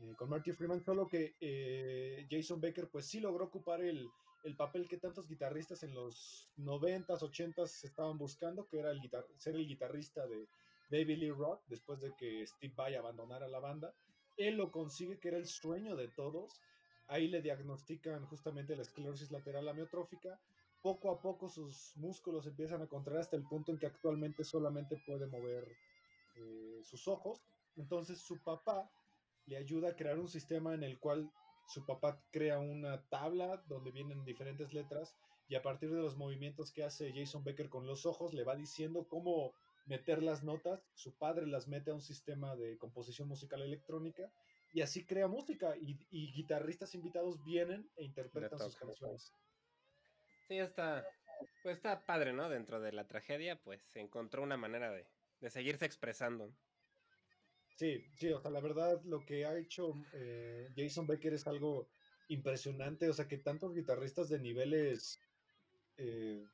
eh, con Marty Freeman, solo que eh, Jason Becker pues sí logró ocupar el, el, papel que tantos guitarristas en los 90s, 80s estaban buscando, que era el ser el guitarrista de David Lee Roth, después de que Steve Vai abandonara la banda. Él lo consigue, que era el sueño de todos. Ahí le diagnostican justamente la esclerosis lateral amiotrófica. Poco a poco sus músculos empiezan a contraer hasta el punto en que actualmente solamente puede mover eh, sus ojos. Entonces su papá le ayuda a crear un sistema en el cual su papá crea una tabla donde vienen diferentes letras y a partir de los movimientos que hace Jason Becker con los ojos le va diciendo cómo meter las notas, su padre las mete a un sistema de composición musical electrónica y así crea música y, guitarristas invitados vienen e interpretan sus canciones. Sí, está, pues está padre, ¿no? Dentro de la tragedia, pues se encontró una manera de, de seguirse expresando. Sí, sí, o sea, la verdad lo que ha hecho eh, Jason Becker es algo impresionante, o sea, que tantos guitarristas de niveles eh,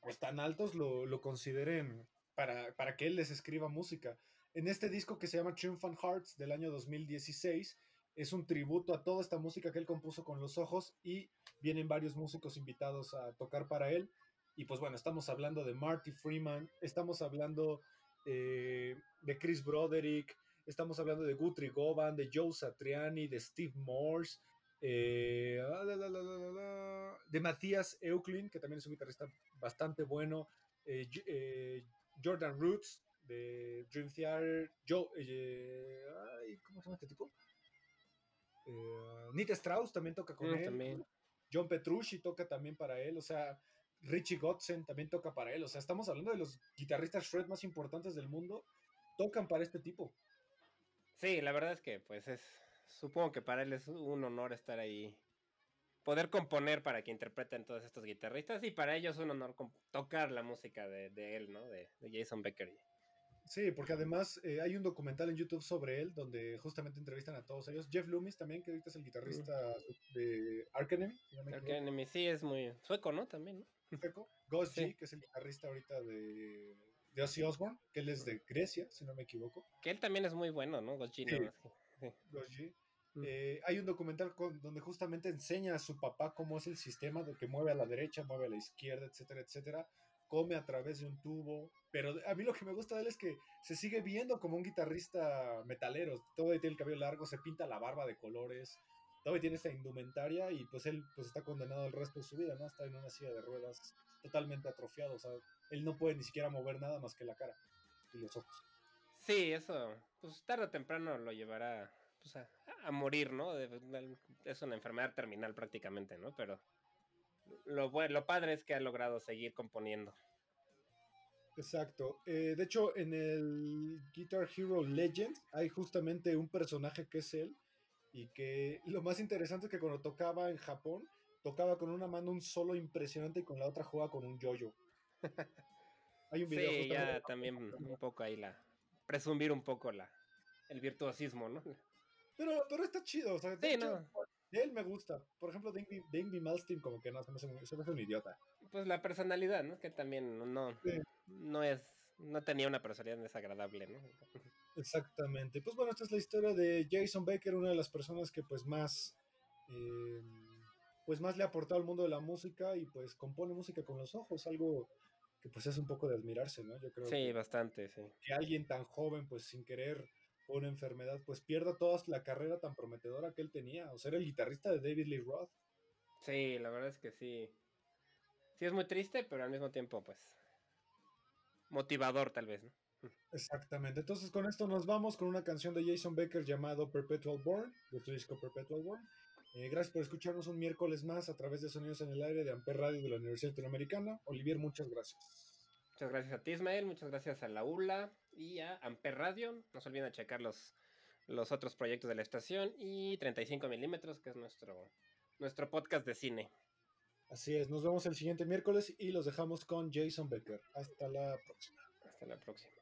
pues tan altos lo, lo consideren para, para, que él les escriba música. En este disco que se llama Triumphant Hearts del año 2016, es un tributo a toda esta música que él compuso con los ojos y vienen varios músicos invitados a tocar para él. Y pues bueno, estamos hablando de Marty Freeman, estamos hablando eh, de Chris Broderick, Estamos hablando de Guthrie Govan, de Joe Satriani, de Steve Morse, eh, ah, de Matías Euclid, que también es un guitarrista bastante bueno, eh, Jordan Roots, de Dream Theater, Joe, ¿cómo se llama este tipo? Nita Strauss también toca con mm, él. John Petrucci toca también para él, o sea, Richie Godsen también toca para él, o sea, estamos hablando de los guitarristas shred más importantes del mundo, tocan para este tipo. Sí, la verdad es que pues es, supongo que para él es un honor estar ahí, poder componer para que interpreten todos estos guitarristas y para ellos es un honor tocar la música de, él, ¿no? De, Jason Becker. Sí, porque además eh, hay un documental en YouTube sobre él donde justamente entrevistan a todos ellos. Jeff Loomis también, que ahorita es el guitarrista de Ark Enemy. Enemy, sí, es muy sueco, ¿no? También, ¿no? Sueco. Ghost G, que es el guitarrista ahorita de de Ozzy Osbourne, que él es de Grecia, si no me equivoco. Que él también es muy bueno, ¿no? Gosji, sí. Mm. Eh, hay un documental donde justamente enseña a su papá cómo es el sistema de que mueve a la derecha, mueve a la izquierda, etcétera, etcétera. Come a través de un tubo. Pero a mí lo que me gusta de él es que se sigue viendo como un guitarrista metalero. Todavía tiene el cabello largo, se pinta la barba de colores. Todavía tiene esta indumentaria y pues él pues está condenado el resto de su vida, ¿no? Está en una silla de ruedas totalmente atrofiado. O sea, él no puede ni siquiera mover nada más que la cara y los ojos. Sí, eso, pues tarde o temprano lo llevará pues, a, morir, ¿no? Es una enfermedad terminal prácticamente, ¿no? Pero lo, lo padre es que ha logrado seguir componiendo. Exacto. Eh, de hecho, en el Guitar Hero Legend hay justamente un personaje que es él. Y que lo más interesante es que cuando tocaba en Japón, tocaba con una mano un solo impresionante y con la otra jugaba con un yoyo. Hay un video sí, ya también un poco ahí la. Presumir un poco la el virtuosismo, ¿no? Pero, pero está chido, o sea, de, él me gusta. Por ejemplo, Dingby Malstein como que no, se me, hace, un idiota. Pues la personalidad, ¿no? Que también no, no es, no tenía una personalidad desagradable, ¿no? Exactamente. Pues bueno, esta es la historia de Jason Becker, una de las personas que pues más, eh, pues más le ha aportado al mundo de la música y pues compone música con los ojos, algo que pues es un poco de admirarse, ¿no? Yo creo sí, bastante, sí. Que alguien tan joven, pues sin querer por una enfermedad, pues pierda toda la carrera tan prometedora que él tenía, o ser el guitarrista de David Lee Roth. Sí, la verdad es que sí. Sí es muy triste, pero al mismo tiempo, pues, motivador tal vez, ¿no? Exactamente. Entonces con esto nos vamos con una canción de Jason Becker llamado Perpetual Born, de su disco Perpetual Born. Eh, gracias por escucharnos un miércoles más a través de Sonidos en el Aire de Amper Radio de la Universidad Latinoamericana. Olivier, muchas gracias. Muchas gracias a ti, Ismael. Muchas gracias a la ULA y a Amper Radio. No se olviden de checar los, los otros proyectos de la estación y 35 milímetros, que es nuestro, nuestro podcast de cine. Así es, nos vemos el siguiente miércoles y los dejamos con Jason Becker. Hasta la próxima. Hasta la próxima.